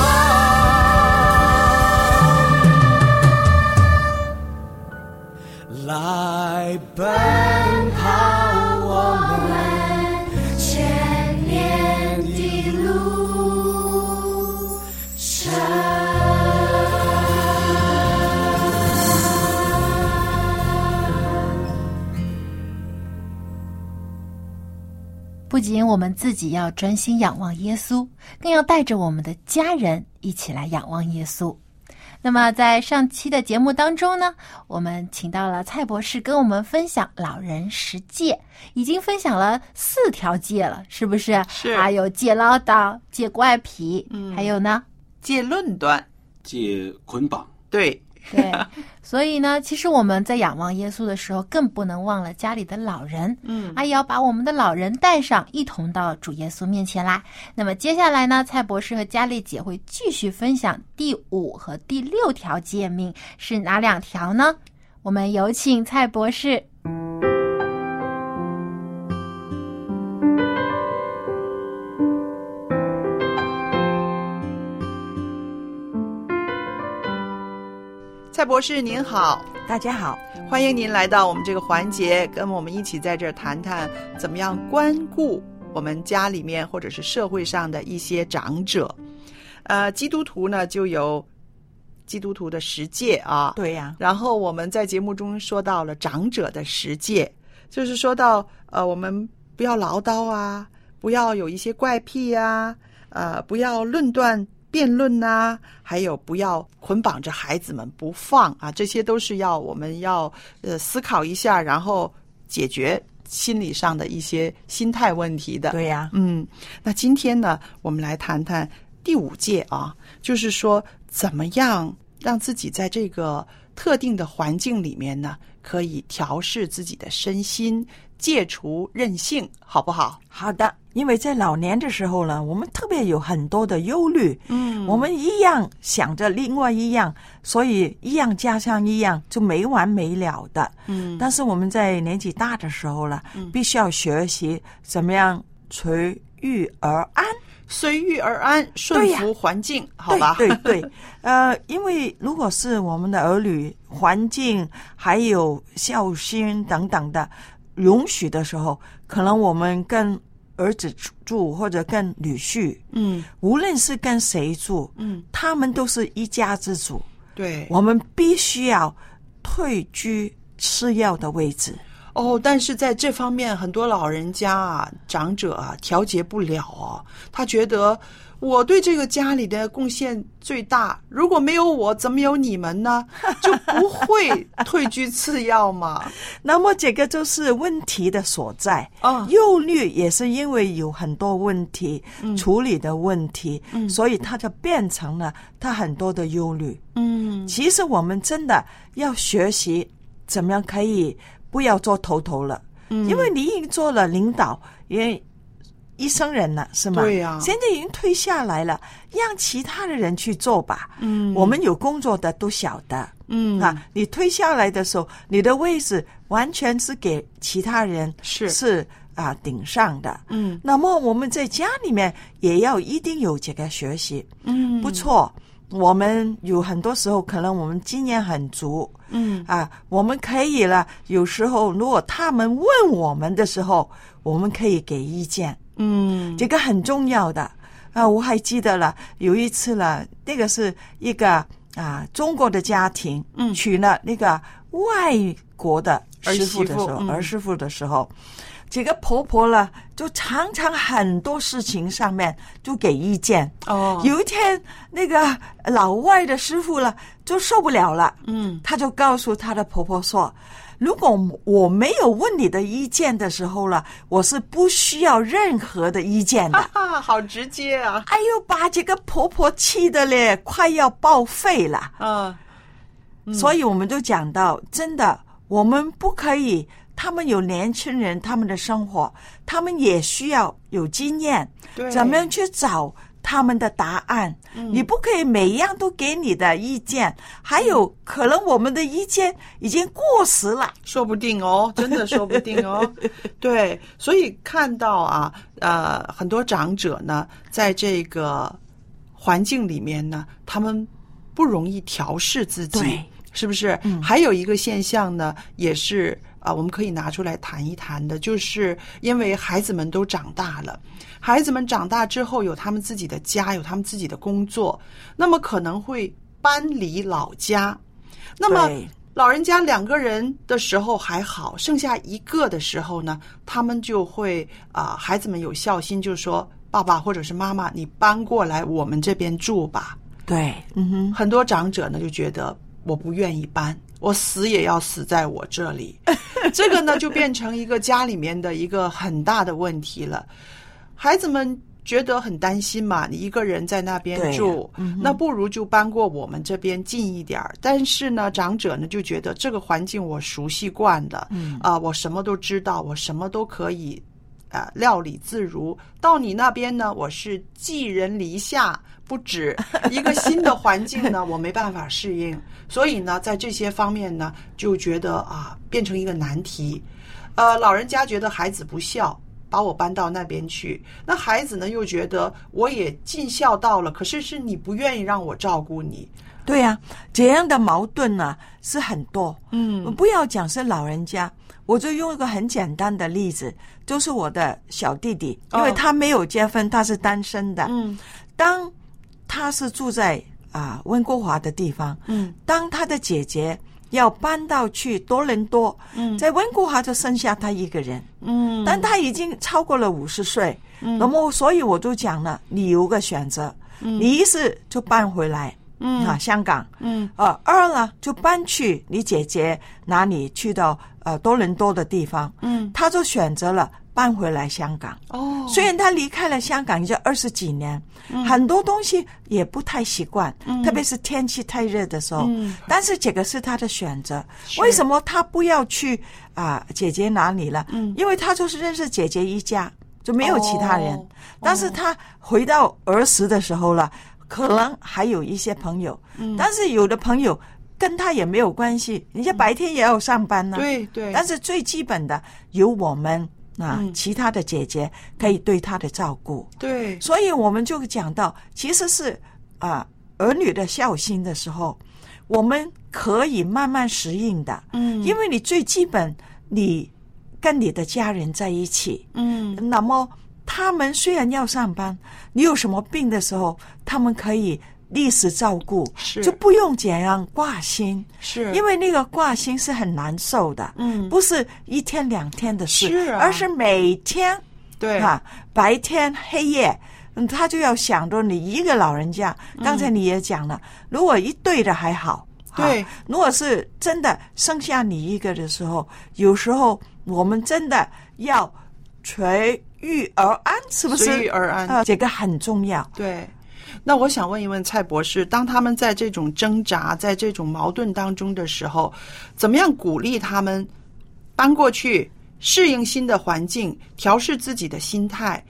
Speaker 4: 来
Speaker 6: 吧
Speaker 1: 不仅我们自己要专心仰望耶稣，更要带着我们的家人一起来仰望耶稣。那么，在上期的节目当中呢，我们请到了蔡博士跟我们分享老人十戒，已经分享了四条戒了，是不是？
Speaker 2: 是
Speaker 1: 还有戒唠叨、戒怪癖，
Speaker 2: 嗯
Speaker 1: 还有呢？
Speaker 2: 戒论断，
Speaker 3: 戒捆绑，
Speaker 2: 对，
Speaker 1: 对，所以呢，其实我们在仰望耶稣的时候，更不能忘了家里的老人，
Speaker 2: 嗯
Speaker 1: 啊，也要把我们的老人带上，一同到主耶稣面前来。那么接下来呢，蔡博士和佳丽姐会继续分享第五和第六条诫命是哪两条呢？我们有请蔡博士。
Speaker 2: 蔡博士您好，
Speaker 7: 大家好，
Speaker 2: 欢迎您来到我们这个环节，跟我们一起在这儿谈谈怎么样关顾我们家里面或者是社会上的一些长者。呃，基督徒呢就有基督徒的十戒啊，
Speaker 7: 对呀、
Speaker 2: 然后我们在节目中说到了长者的十戒，就是说到呃，我们不要唠叨啊，不要有一些怪癖啊，呃，不要论断辩论呐、还有不要捆绑着孩子们不放啊，这些都是要我们要呃思考一下，然后解决心理上的一些心态问题的。
Speaker 7: 对呀、
Speaker 2: 嗯，那今天呢，我们来谈谈第五戒啊，就是说怎么样让自己在这个特定的环境里面呢，可以调试自己的身心，戒除任性，好不好？
Speaker 7: 好的，因为在老年的时候呢，我们特别有很多的忧虑，
Speaker 2: 嗯
Speaker 7: 我们一样想着另外一样，所以一样加上一样就没完没了的。
Speaker 2: 嗯
Speaker 7: 但是我们在年纪大的时候呢，
Speaker 2: 嗯
Speaker 7: 必须要学习怎么样随遇而安。
Speaker 2: 随遇而安，顺服环境，好吧？
Speaker 7: 对对对，呃，因为如果是我们的儿女、环境还有孝心等等的允许的时候，可能我们跟儿子住或者跟女婿，
Speaker 2: 嗯
Speaker 7: 无论是跟谁住，
Speaker 2: 嗯，
Speaker 7: 他们都是一家之主，
Speaker 2: 对。
Speaker 7: 我们必须要退居次要的位置。
Speaker 2: 哦，但是在这方面，很多老人家啊、长者啊调节不了哦。他觉得我对这个家里的贡献最大，如果没有我，怎么有你们呢？就不会退居次要嘛。
Speaker 7: 那么这个就是问题的所在。
Speaker 2: 啊
Speaker 7: 忧虑也是因为有很多问题、
Speaker 2: 嗯
Speaker 7: 处理的问题，
Speaker 2: 嗯
Speaker 7: 所以他就变成了他很多的忧虑。
Speaker 2: 嗯
Speaker 7: 其实我们真的要学习怎么样可以不要做头头了，
Speaker 2: 嗯
Speaker 7: 因为你已经做了领导，也一生人了，是吗？
Speaker 2: 对呀
Speaker 7: 现在已经退下来了，让其他的人去做吧。
Speaker 2: 嗯
Speaker 7: 我们有工作的都晓得。
Speaker 2: 嗯
Speaker 7: 啊，你退下来的时候，你的位置完全是给其他人
Speaker 2: 是
Speaker 7: 是啊顶上的。
Speaker 2: 嗯
Speaker 7: 那么我们在家里面也要一定有这个学习。
Speaker 2: 嗯
Speaker 7: 不错，我们有很多时候可能我们经验很足
Speaker 2: 嗯
Speaker 7: 啊，我们可以了。有时候如果他们问我们的时候，我们可以给意见，
Speaker 2: 嗯
Speaker 7: 这个很重要的。啊，我还记得了，有一次了，那个是一个啊中国的家庭，
Speaker 2: 嗯
Speaker 7: 娶了那个外国的
Speaker 2: 儿
Speaker 7: 师傅的时候，儿媳妇的时候，这个婆婆呢，就常常很多事情上面就给意见。
Speaker 2: 哦
Speaker 7: 有一天，那个老外的师傅呢，就受不了了，
Speaker 2: 嗯
Speaker 7: 他就告诉他的婆婆说：“如果我没有问你的意见的时候了，我是不需要任何的意见的。”
Speaker 2: 啊，好直接啊！
Speaker 7: 哎呦，把这个婆婆气的嘞，快要报废了。
Speaker 2: 嗯，
Speaker 7: 所以我们就讲到，真的，我们不可以。他们有年轻人，他们的生活，他们也需要有经验，
Speaker 2: 对
Speaker 7: 怎么样去找他们的答案？你不可以每一样都给你的意见，还有可能我们的意见已经过时了。
Speaker 2: 说不定哦，真的说不定哦。对，所以看到啊，呃，很多长者呢，在这个环境里面呢，他们不容易调试自己
Speaker 7: 对，
Speaker 2: 是不是？还有一个现象呢，也是啊、我们可以拿出来谈一谈的，就是因为孩子们都长大了，孩子们长大之后有他们自己的家，有他们自己的工作，那么可能会搬离老家。那么老人家两个人的时候还好，剩下一个的时候呢，他们就会啊、孩子们有孝心，就说爸爸或者是妈妈，你搬过来我们这边住吧。
Speaker 7: 对，嗯哼，
Speaker 2: 很多长者呢就觉得我不愿意搬，我死也要死在我这里。这个呢就变成一个家里面的一个很大的问题了。孩子们觉得很担心嘛，你一个人在那边住，
Speaker 7: 嗯
Speaker 2: 那不如就搬过我们这边近一点儿。但是呢，长者呢就觉得这个环境我熟悉惯了，
Speaker 7: 嗯
Speaker 2: 啊、我什么都知道，我什么都可以。啊，料理自如。到你那边呢，我是寄人篱下不止，一个新的环境呢，我没办法适应。所以呢，在这些方面呢，就觉得啊，变成一个难题。呃，老人家觉得孩子不孝，把我搬到那边去。那孩子呢，又觉得我也尽孝道了，可是是你不愿意让我照顾你。
Speaker 7: 对呀、这样的矛盾呢、是很多。
Speaker 2: 嗯
Speaker 7: 不要讲是老人家，我就用一个很简单的例子，就是我的小弟弟，因为
Speaker 2: 哦
Speaker 7: 他没有结婚，他是单身的。
Speaker 2: 嗯
Speaker 7: 当他是住在啊温哥华的地方，
Speaker 2: 嗯。
Speaker 7: 当他的姐姐要搬到去多伦多，
Speaker 2: 嗯。
Speaker 7: 在温哥华就剩下他一个人，
Speaker 2: 嗯。
Speaker 7: 但他已经超过了五十岁，
Speaker 2: 嗯。
Speaker 7: 那么所以我就讲了，你有个选择，
Speaker 2: 嗯。
Speaker 7: 你一是就搬回来，
Speaker 2: 嗯。
Speaker 7: 啊香港，
Speaker 2: 嗯。
Speaker 7: 呃，二呢就搬去你姐姐哪里去到呃多伦多的地方，
Speaker 2: 嗯。
Speaker 7: 他就选择了搬回来香港。
Speaker 2: 哦，
Speaker 7: 虽然他离开了香港已经二十几年，
Speaker 2: 嗯
Speaker 7: 很多东西也不太习惯，
Speaker 2: 嗯
Speaker 7: 特别是天气太热的时候。
Speaker 2: 嗯
Speaker 7: 但是这个是他的选择。为什么他不要去啊、姐姐哪里了？
Speaker 2: 嗯
Speaker 7: 因为他就是认识姐姐一家，就没有其他人。
Speaker 2: 哦
Speaker 7: 但是他回到儿时的时候了，可能还有一些朋友，
Speaker 2: 嗯
Speaker 7: 但是有的朋友跟他也没有关系，人家白天也要上班呢。
Speaker 2: 对对，
Speaker 7: 但是最基本的有我们啊，
Speaker 2: 嗯。
Speaker 7: 其他的姐姐可以对他的照顾，
Speaker 2: 对。
Speaker 7: 所以我们就讲到，其实是啊，儿女的孝心的时候，我们可以慢慢适应的，
Speaker 2: 嗯。
Speaker 7: 因为你最基本，你跟你的家人在一起，
Speaker 2: 嗯。
Speaker 7: 那么他们虽然要上班，你有什么病的时候，他们可以立时照顾，
Speaker 2: 是
Speaker 7: 就不用这样挂心，
Speaker 2: 是
Speaker 7: 因为那个挂心是很难受的，
Speaker 2: 嗯
Speaker 7: 不是一天两天的事，
Speaker 2: 是啊
Speaker 7: 而是每天
Speaker 2: 对
Speaker 7: 啊，白天黑夜。嗯，他就要想着你一个老人家，刚才你也讲了，如果一对的还好，哈
Speaker 2: 对，
Speaker 7: 如果是真的剩下你一个的时候，有时候我们真的要随遇而安，是不是？
Speaker 2: 随遇而安
Speaker 7: 啊，这个很重要。
Speaker 2: 对。那我想问一问蔡博士，当他们在这种挣扎、在这种矛盾当中的时候，怎么样鼓励他们搬过去，适应新的环境，调试自己的心态？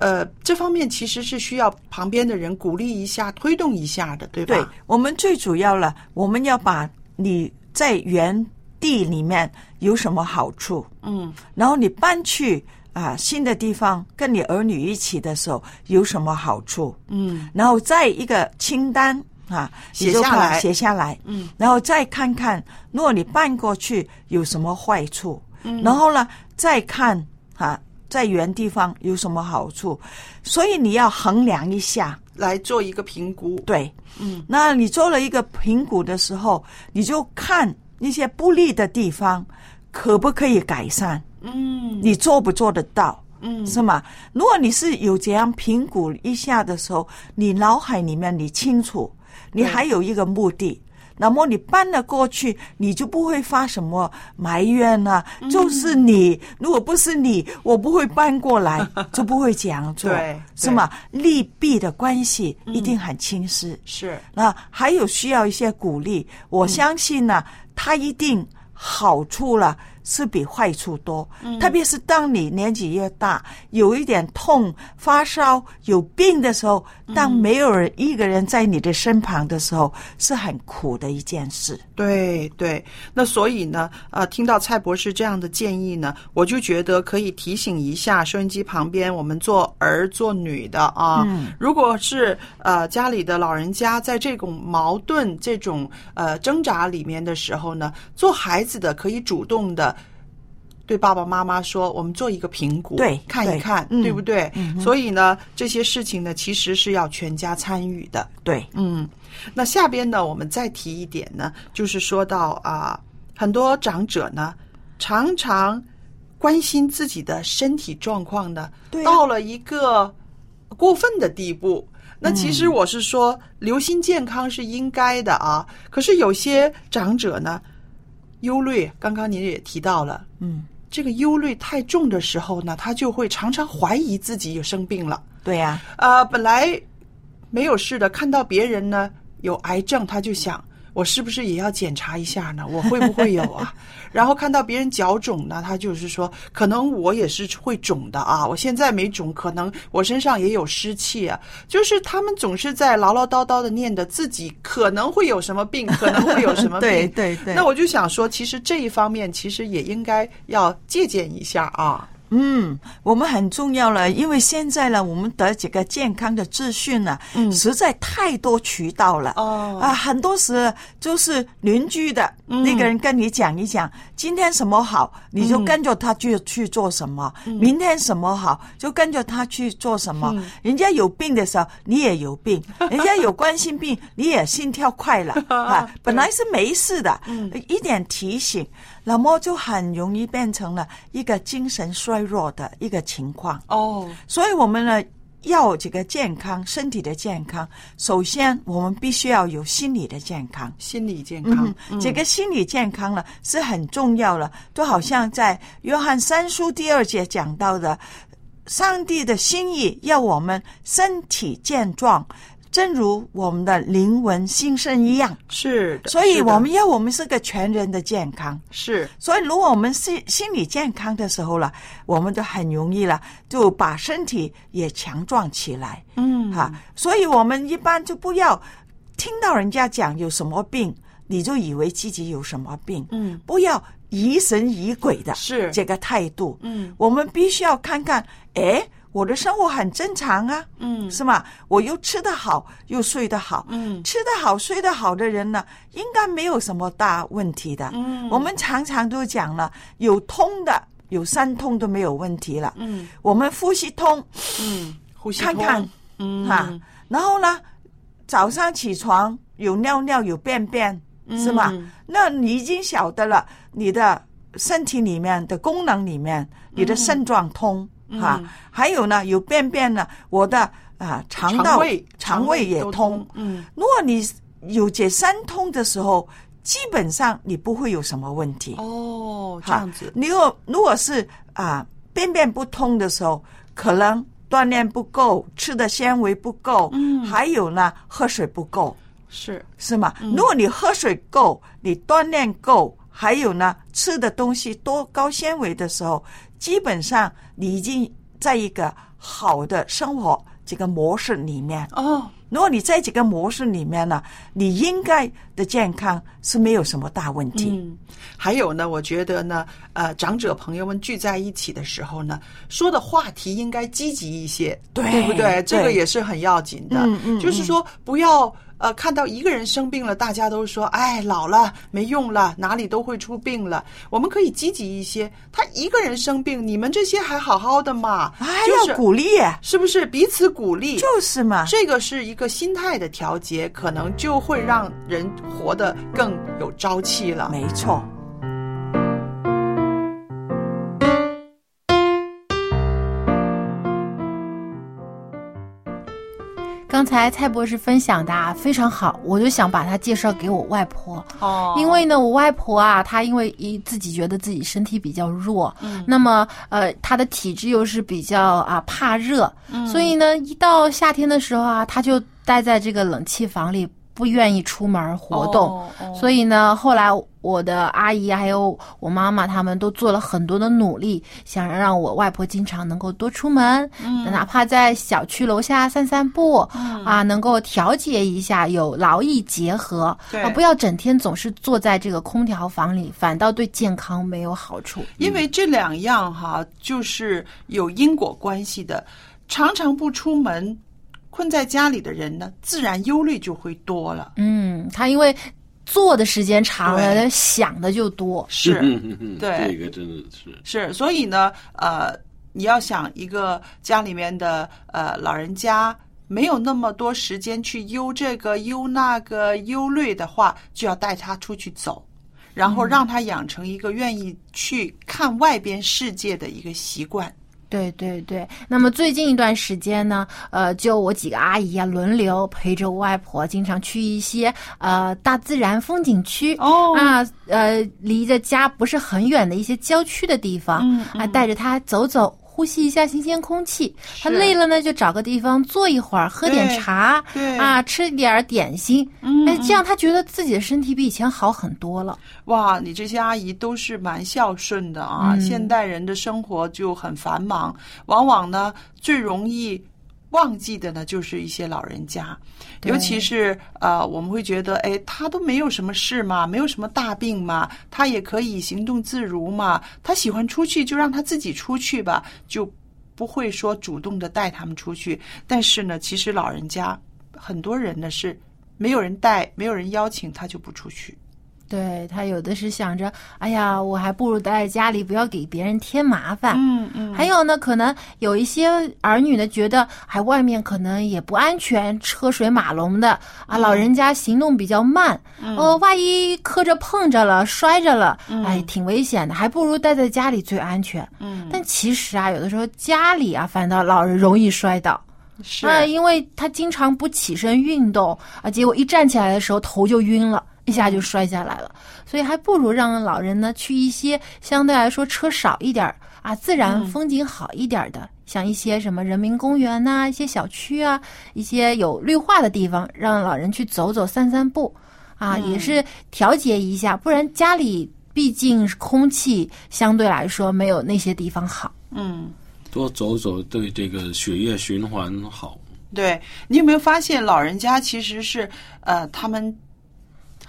Speaker 2: 呃，这方面其实是需要旁边的人鼓励一下、推动一下的，对吧？
Speaker 7: 对我们最主要了，我们要把你在原地里面有什么好处，
Speaker 2: 嗯
Speaker 7: 然后你搬去啊新的地方，跟你儿女一起的时候有什么好处，
Speaker 2: 嗯。
Speaker 7: 然后再一个清单啊，
Speaker 2: 写下来。
Speaker 7: 写下来，
Speaker 2: 嗯。
Speaker 7: 然后再看看，如果你搬过去有什么坏处，
Speaker 2: 嗯。
Speaker 7: 然后呢再看啊，在原地方有什么好处，所以你要衡量一下。
Speaker 2: 来做一个评估。
Speaker 7: 对，
Speaker 2: 嗯。
Speaker 7: 那你做了一个评估的时候，你就看一些不利的地方可不可以改善，
Speaker 2: 嗯
Speaker 7: 你做不做得到，
Speaker 2: 嗯
Speaker 7: 是吗？如果你是有这样评估一下的时候，你脑海里面你清楚，你还有一个目的。那么你搬了过去，你就不会发什么埋怨啊。
Speaker 2: 嗯
Speaker 7: 就是你，如果不是你，我不会搬过来，就不会这样做，
Speaker 2: 对
Speaker 7: 是吗？利弊的关系
Speaker 2: 嗯
Speaker 7: 一定很清晰。
Speaker 2: 是
Speaker 7: 那还有需要一些鼓励，我相信呢，他一定好处了是比坏处多。特别是当你年纪越大，有一点痛、发烧、有病的时候，当没有人一个人在你的身旁的时候，是很苦的一件事。
Speaker 2: 对对，那所以呢，呃，听到蔡博士这样的建议呢，我就觉得可以提醒一下收音机旁边我们做儿做女的啊，
Speaker 7: 嗯
Speaker 2: 如果是呃家里的老人家在这种矛盾、这种呃挣扎里面的时候呢，做孩子的可以主动的。对爸爸妈妈说，我们做一个评估，
Speaker 7: 对对
Speaker 2: 看一看，
Speaker 7: 嗯
Speaker 2: 对不对？
Speaker 7: 嗯
Speaker 2: 所以呢，这些事情呢，其实是要全家参与的。
Speaker 7: 对，
Speaker 2: 嗯，那下边呢，我们再提一点呢，就是说到啊，很多长者呢，常常关心自己的身体状况呢，
Speaker 7: 对啊
Speaker 2: 到了一个过分的地步。那其实我是说，留心健康是应该的啊。可是有些长者呢，忧虑，刚刚您也提到了，
Speaker 7: 嗯，
Speaker 2: 这个忧虑太重的时候呢，他就会常常怀疑自己有生病了。
Speaker 7: 对呀、
Speaker 2: 呃，本来没有事的，看到别人呢有癌症，他就想我是不是也要检查一下呢？我会不会有啊？然后看到别人脚肿呢，他就是说，可能我也是会肿的啊。我现在没肿，可能我身上也有湿气啊。就是他们总是在唠唠叨叨的念的自己可能会有什么病，可能会有什么 病。
Speaker 7: 对对对
Speaker 2: 那我就想说，其实这一方面其实也应该要借鉴一下啊。
Speaker 7: 嗯，我们很重要了，因为现在呢，我们得几个健康的资讯呢，
Speaker 2: 嗯
Speaker 7: 实在太多渠道了。
Speaker 2: 哦
Speaker 7: 啊，很多时就是邻居的、
Speaker 2: 嗯
Speaker 7: 那个人跟你讲一讲，今天什么好，你就
Speaker 2: 嗯。
Speaker 7: 跟着他去、去做什么；明天什么好，就跟着他去做什么。
Speaker 2: 嗯。
Speaker 7: 人家有病的时候，你也有病；人家有冠心病，你也心跳快了。啊。本来是没事的，
Speaker 2: 嗯。
Speaker 7: 一点提醒，那么就很容易变成了一个精神衰弱的一个情况。
Speaker 2: 哦，
Speaker 7: 所以我们呢要这个健康，身体的健康，首先我们必须要有心理的健康。
Speaker 2: 心理健康，
Speaker 7: 嗯，这个心理健康呢是很重要了，就好像在约翰三书第二节讲到的，上帝的心意要我们身体健壮，正如我们的灵魂心身一样。
Speaker 2: 是的，
Speaker 7: 所以我们要我们是个全人的健康。
Speaker 2: 是
Speaker 7: 所以，如果我们心心理健康的时候了，我们就很容易了，就把身体也强壮起来。
Speaker 2: 嗯
Speaker 7: 哈、所以我们一般就不要听到人家讲有什么病，你就以为自己有什么病。
Speaker 2: 嗯，
Speaker 7: 不要疑神疑鬼的
Speaker 2: 是
Speaker 7: 这个态度。
Speaker 2: 嗯
Speaker 7: 我们必须要看看，诶，我的生活很正常啊，
Speaker 2: 嗯。
Speaker 7: 是吗？我又吃得好，又睡得好，
Speaker 2: 嗯。
Speaker 7: 吃得好、睡得好的人呢，应该没有什么大问题的。
Speaker 2: 嗯。
Speaker 7: 我们常常都讲了，有通的，有三通都没有问题了。
Speaker 2: 嗯。
Speaker 7: 我们呼吸通，
Speaker 2: 嗯，呼吸通。
Speaker 7: 看看，
Speaker 2: 嗯。
Speaker 7: 哈、然后呢，早上起床有尿尿有便便，是吗？
Speaker 2: 嗯
Speaker 7: 那你已经晓得了，你的身体里面的功能里面，你的肾脏通
Speaker 2: 嗯。
Speaker 7: 哈、还有呢，有便便呢，我的啊肠道
Speaker 2: 肠胃
Speaker 7: 也通。
Speaker 2: 嗯。
Speaker 7: 如果你有这三通的时候，基本上你不会有什么问题。
Speaker 2: 哦，这样子，
Speaker 7: 你如果如果是啊便便不通的时候，可能锻炼不够，吃的纤维不够，
Speaker 2: 嗯。
Speaker 7: 还有呢喝水不够，
Speaker 2: 是。
Speaker 7: 是吗？
Speaker 2: 嗯。
Speaker 7: 如果你喝水够，你锻炼够，还有呢吃的东西多高纤维的时候，基本上你已经在一个好的生活这个模式里面。
Speaker 2: 哦，
Speaker 7: 如果你在这个模式里面呢，你应该的健康是没有什么大问题。
Speaker 2: 嗯，还有呢，我觉得呢，呃，长者朋友们聚在一起的时候呢，说的话题应该积极一些，
Speaker 7: 对
Speaker 2: 不对？这个也是很要紧的。
Speaker 7: 嗯嗯
Speaker 2: 就是说不要。呃，看到一个人生病了，大家都说：“哎，老了没用了，哪里都会出病了。”我们可以积极一些。他一个人生病，你们这些还好好的嘛？
Speaker 7: 还
Speaker 2: 就是
Speaker 7: 要鼓励，
Speaker 2: 是不是彼此鼓励？
Speaker 7: 就是嘛。
Speaker 2: 这个是一个心态的调节，可能就会让人活得更有朝气了。
Speaker 7: 没错。
Speaker 1: 刚才蔡博士分享的啊非常好，我就想把他介绍给我外婆。
Speaker 2: 哦
Speaker 1: 因为呢，我外婆啊，她因为一自己觉得自己身体比较弱，嗯，那么呃，她的体质又是比较啊怕热，
Speaker 2: 嗯
Speaker 1: 所以呢，一到夏天的时候啊，她就待在这个冷气房里，不愿意出门活动。
Speaker 2: 哦哦
Speaker 1: 所以呢，后来我的阿姨还有我妈妈他们都做了很多的努力，想让我外婆经常能够多出门，
Speaker 2: 嗯
Speaker 1: 哪怕在小区楼下散散步，啊，能够调节一下，有劳逸结合，
Speaker 2: 对
Speaker 1: 啊，不要整天总是坐在这个空调房里，反倒对健康没有好处。
Speaker 2: 因为这两样哈，就是有因果关系的。常常不出门，困在家里的人呢，自然忧虑就会多了。
Speaker 1: 嗯，他因为坐的时间长了，他想的就多。
Speaker 2: 是
Speaker 3: 嗯
Speaker 2: 对
Speaker 3: 这个真的是
Speaker 2: 是，所以呢，呃，你要想一个家里面的呃老人家没有那么多时间去忧这个忧那个忧虑的话，就要带他出去走，然后让他养成一个愿意去看外边世界的一个习惯。
Speaker 1: 对对对，那么最近一段时间呢，呃，就我几个阿姨啊，轮流陪着我外婆，经常去一些呃大自然风景区
Speaker 2: 哦
Speaker 1: 啊，呃，离着家不是很远的一些郊区的地方，
Speaker 2: 嗯
Speaker 1: 啊，带着她走走。呼吸一下新鲜空气，他累了呢，就找个地方坐一会儿，喝点茶，
Speaker 2: 对
Speaker 1: 啊，吃点儿点心，
Speaker 2: 嗯
Speaker 1: 哎，这样他觉得自己的身体比以前好很多了。
Speaker 2: 哇，你这些阿姨都是蛮孝顺的啊！
Speaker 1: 嗯。
Speaker 2: 现代人的生活就很繁忙，往往呢最容易忘记的呢就是一些老人家，尤其是呃，我们会觉得，哎，他都没有什么事嘛，没有什么大病嘛，他也可以行动自如嘛，他喜欢出去就让他自己出去吧，就不会说主动的带他们出去。但是呢，其实老人家很多人呢是没有人带，没有人邀请，他就不出去。
Speaker 1: 对他有的是想着，哎呀，我还不如待在家里，不要给别人添麻烦。
Speaker 2: 嗯嗯。
Speaker 1: 还有呢，可能有一些儿女呢，觉得还外面可能也不安全，车水马龙的啊，老人家行动比较慢，
Speaker 2: 嗯。
Speaker 1: 呃，万一磕着碰着了，摔着了，
Speaker 2: 嗯。
Speaker 1: 哎，挺危险的，还不如待在家里最安全。
Speaker 2: 嗯。
Speaker 1: 但其实啊，有的时候家里啊，反倒老人容易摔倒。
Speaker 2: 是。
Speaker 1: 啊，因为他经常不起身运动啊，结果一站起来的时候头就晕了，一下就摔下来了。所以还不如让老人呢去一些相对来说车少一点啊，自然风景好一点的，像一些什么人民公园呐、一些小区啊，一些有绿化的地方，让老人去走走、散散步啊，
Speaker 2: 嗯
Speaker 1: 也是调节一下，不然家里毕竟空气相对来说没有那些地方好。
Speaker 2: 嗯。
Speaker 3: 多走走对这个血液循环好。
Speaker 2: 对你有没有发现，老人家其实是呃，他们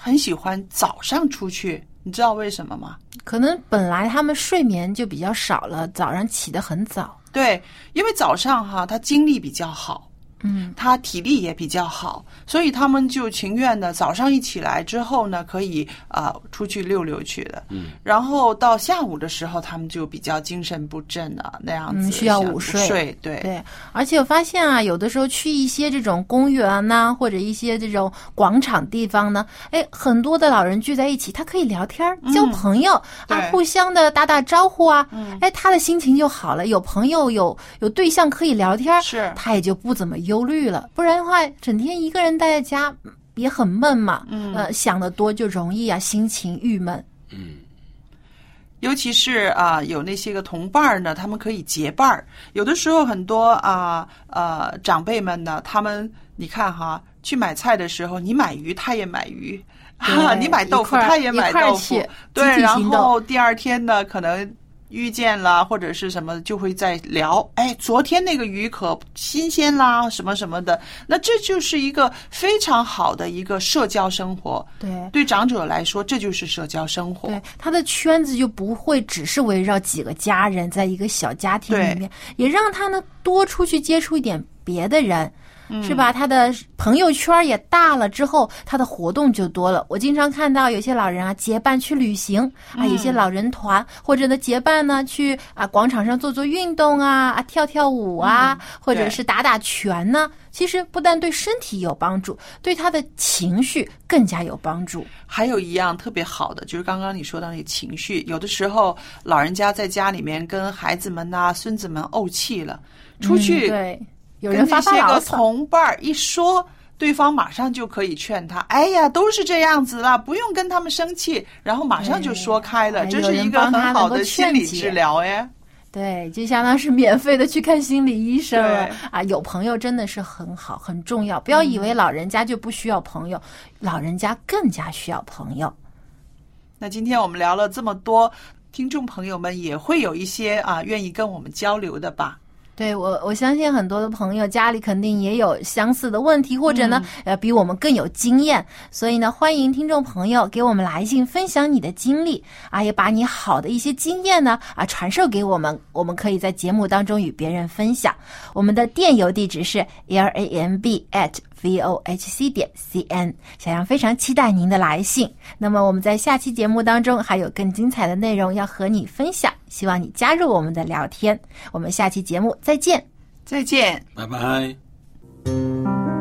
Speaker 2: 很喜欢早上出去，你知道为什么吗？
Speaker 1: 可能本来他们睡眠就比较少了，早上起得很早。
Speaker 2: 对，因为早上哈，他精力比较好，
Speaker 1: 嗯，
Speaker 2: 他体力也比较好，所以他们就情愿的早上一起来之后呢，可以啊、呃出去溜溜去的。
Speaker 3: 嗯，
Speaker 2: 然后到下午的时候，他们就比较精神不振啊，那样子、
Speaker 1: 嗯，需要
Speaker 2: 午
Speaker 1: 午睡。
Speaker 2: 睡。对。
Speaker 1: 对，而且我发现啊，有的时候去一些这种公园呐、或者一些这种广场地方呢，哎，很多的老人聚在一起，他可以聊天儿、交朋友、啊，互相的打打招呼啊，
Speaker 2: 嗯。
Speaker 1: 哎，他的心情就好了，有朋友有有对象可以聊天儿，
Speaker 2: 是。
Speaker 1: 他也就不怎么忧虑了。不然的话，整天一个人待在家嗯也很闷嘛，
Speaker 2: 嗯
Speaker 1: 呃，想的多就容易啊，心情郁闷。
Speaker 3: 嗯，
Speaker 2: 尤其是啊、有那些个同伴儿呢，他们可以结伴儿。有的时候很多啊呃长辈们呢，他们你看哈，去买菜的时候，你买鱼，他也买鱼。哈，
Speaker 1: 对
Speaker 2: 你买豆腐，他也买豆腐，对，然后第二天呢，可能遇见啦或者是什么，就会在聊，哎，昨天那个鱼可新鲜啦，什么什么的。那这就是一个非常好的一个社交生活。
Speaker 1: 对
Speaker 2: 对长者来说，这就是社交生活。
Speaker 1: 对，他的圈子就不会只是围绕几个家人，在一个小家庭里面，也让他呢多出去接触一点别的人。是吧？他的朋友圈也大了之后，他的活动就多了。我经常看到有些老人啊结伴去旅行啊，有些老人团或者呢结伴呢去啊广场上做做运动啊啊跳跳舞啊，或者是打打拳呢。其实不但对身体有帮助，对他的情绪更加有帮助。
Speaker 2: 还有一样特别好的，就是刚刚你说到那个情绪，有的时候老人家在家里面跟孩子们呐、孙子们怄气了，出去、
Speaker 1: 嗯、对。有人发发
Speaker 2: 跟那些个
Speaker 1: 牢骚，
Speaker 2: 同伴儿一说，对方马上就可以劝他：“哎呀，都是这样子了，不用跟他们生气。”然后马上就说开了，
Speaker 1: 哎
Speaker 2: 这是一个很好的心理治疗哎。
Speaker 1: 对，就相当是免费的去看心理医生了
Speaker 2: 对
Speaker 1: 啊！有朋友真的是很好，很重要。不要以为老人家就不需要朋友，老人家更加需要朋友。
Speaker 2: 那今天我们聊了这么多，听众朋友们也会有一些啊愿意跟我们交流的吧？
Speaker 1: 对我，我相信很多的朋友家里肯定也有相似的问题，或者呢，呃，比我们更有经验。所以呢，欢迎听众朋友给我们来信分享你的经历啊，也把你好的一些经验呢啊传授给我们，我们可以在节目当中与别人分享。我们的电邮地址是 l a m b at v o h c 点 c n，小杨非常期待您的来信。那么我们在下期节目当中还有更精彩的内容要和你分享，希望你加入我们的聊天。我们下期节目再见，
Speaker 2: 再见，
Speaker 3: 拜拜。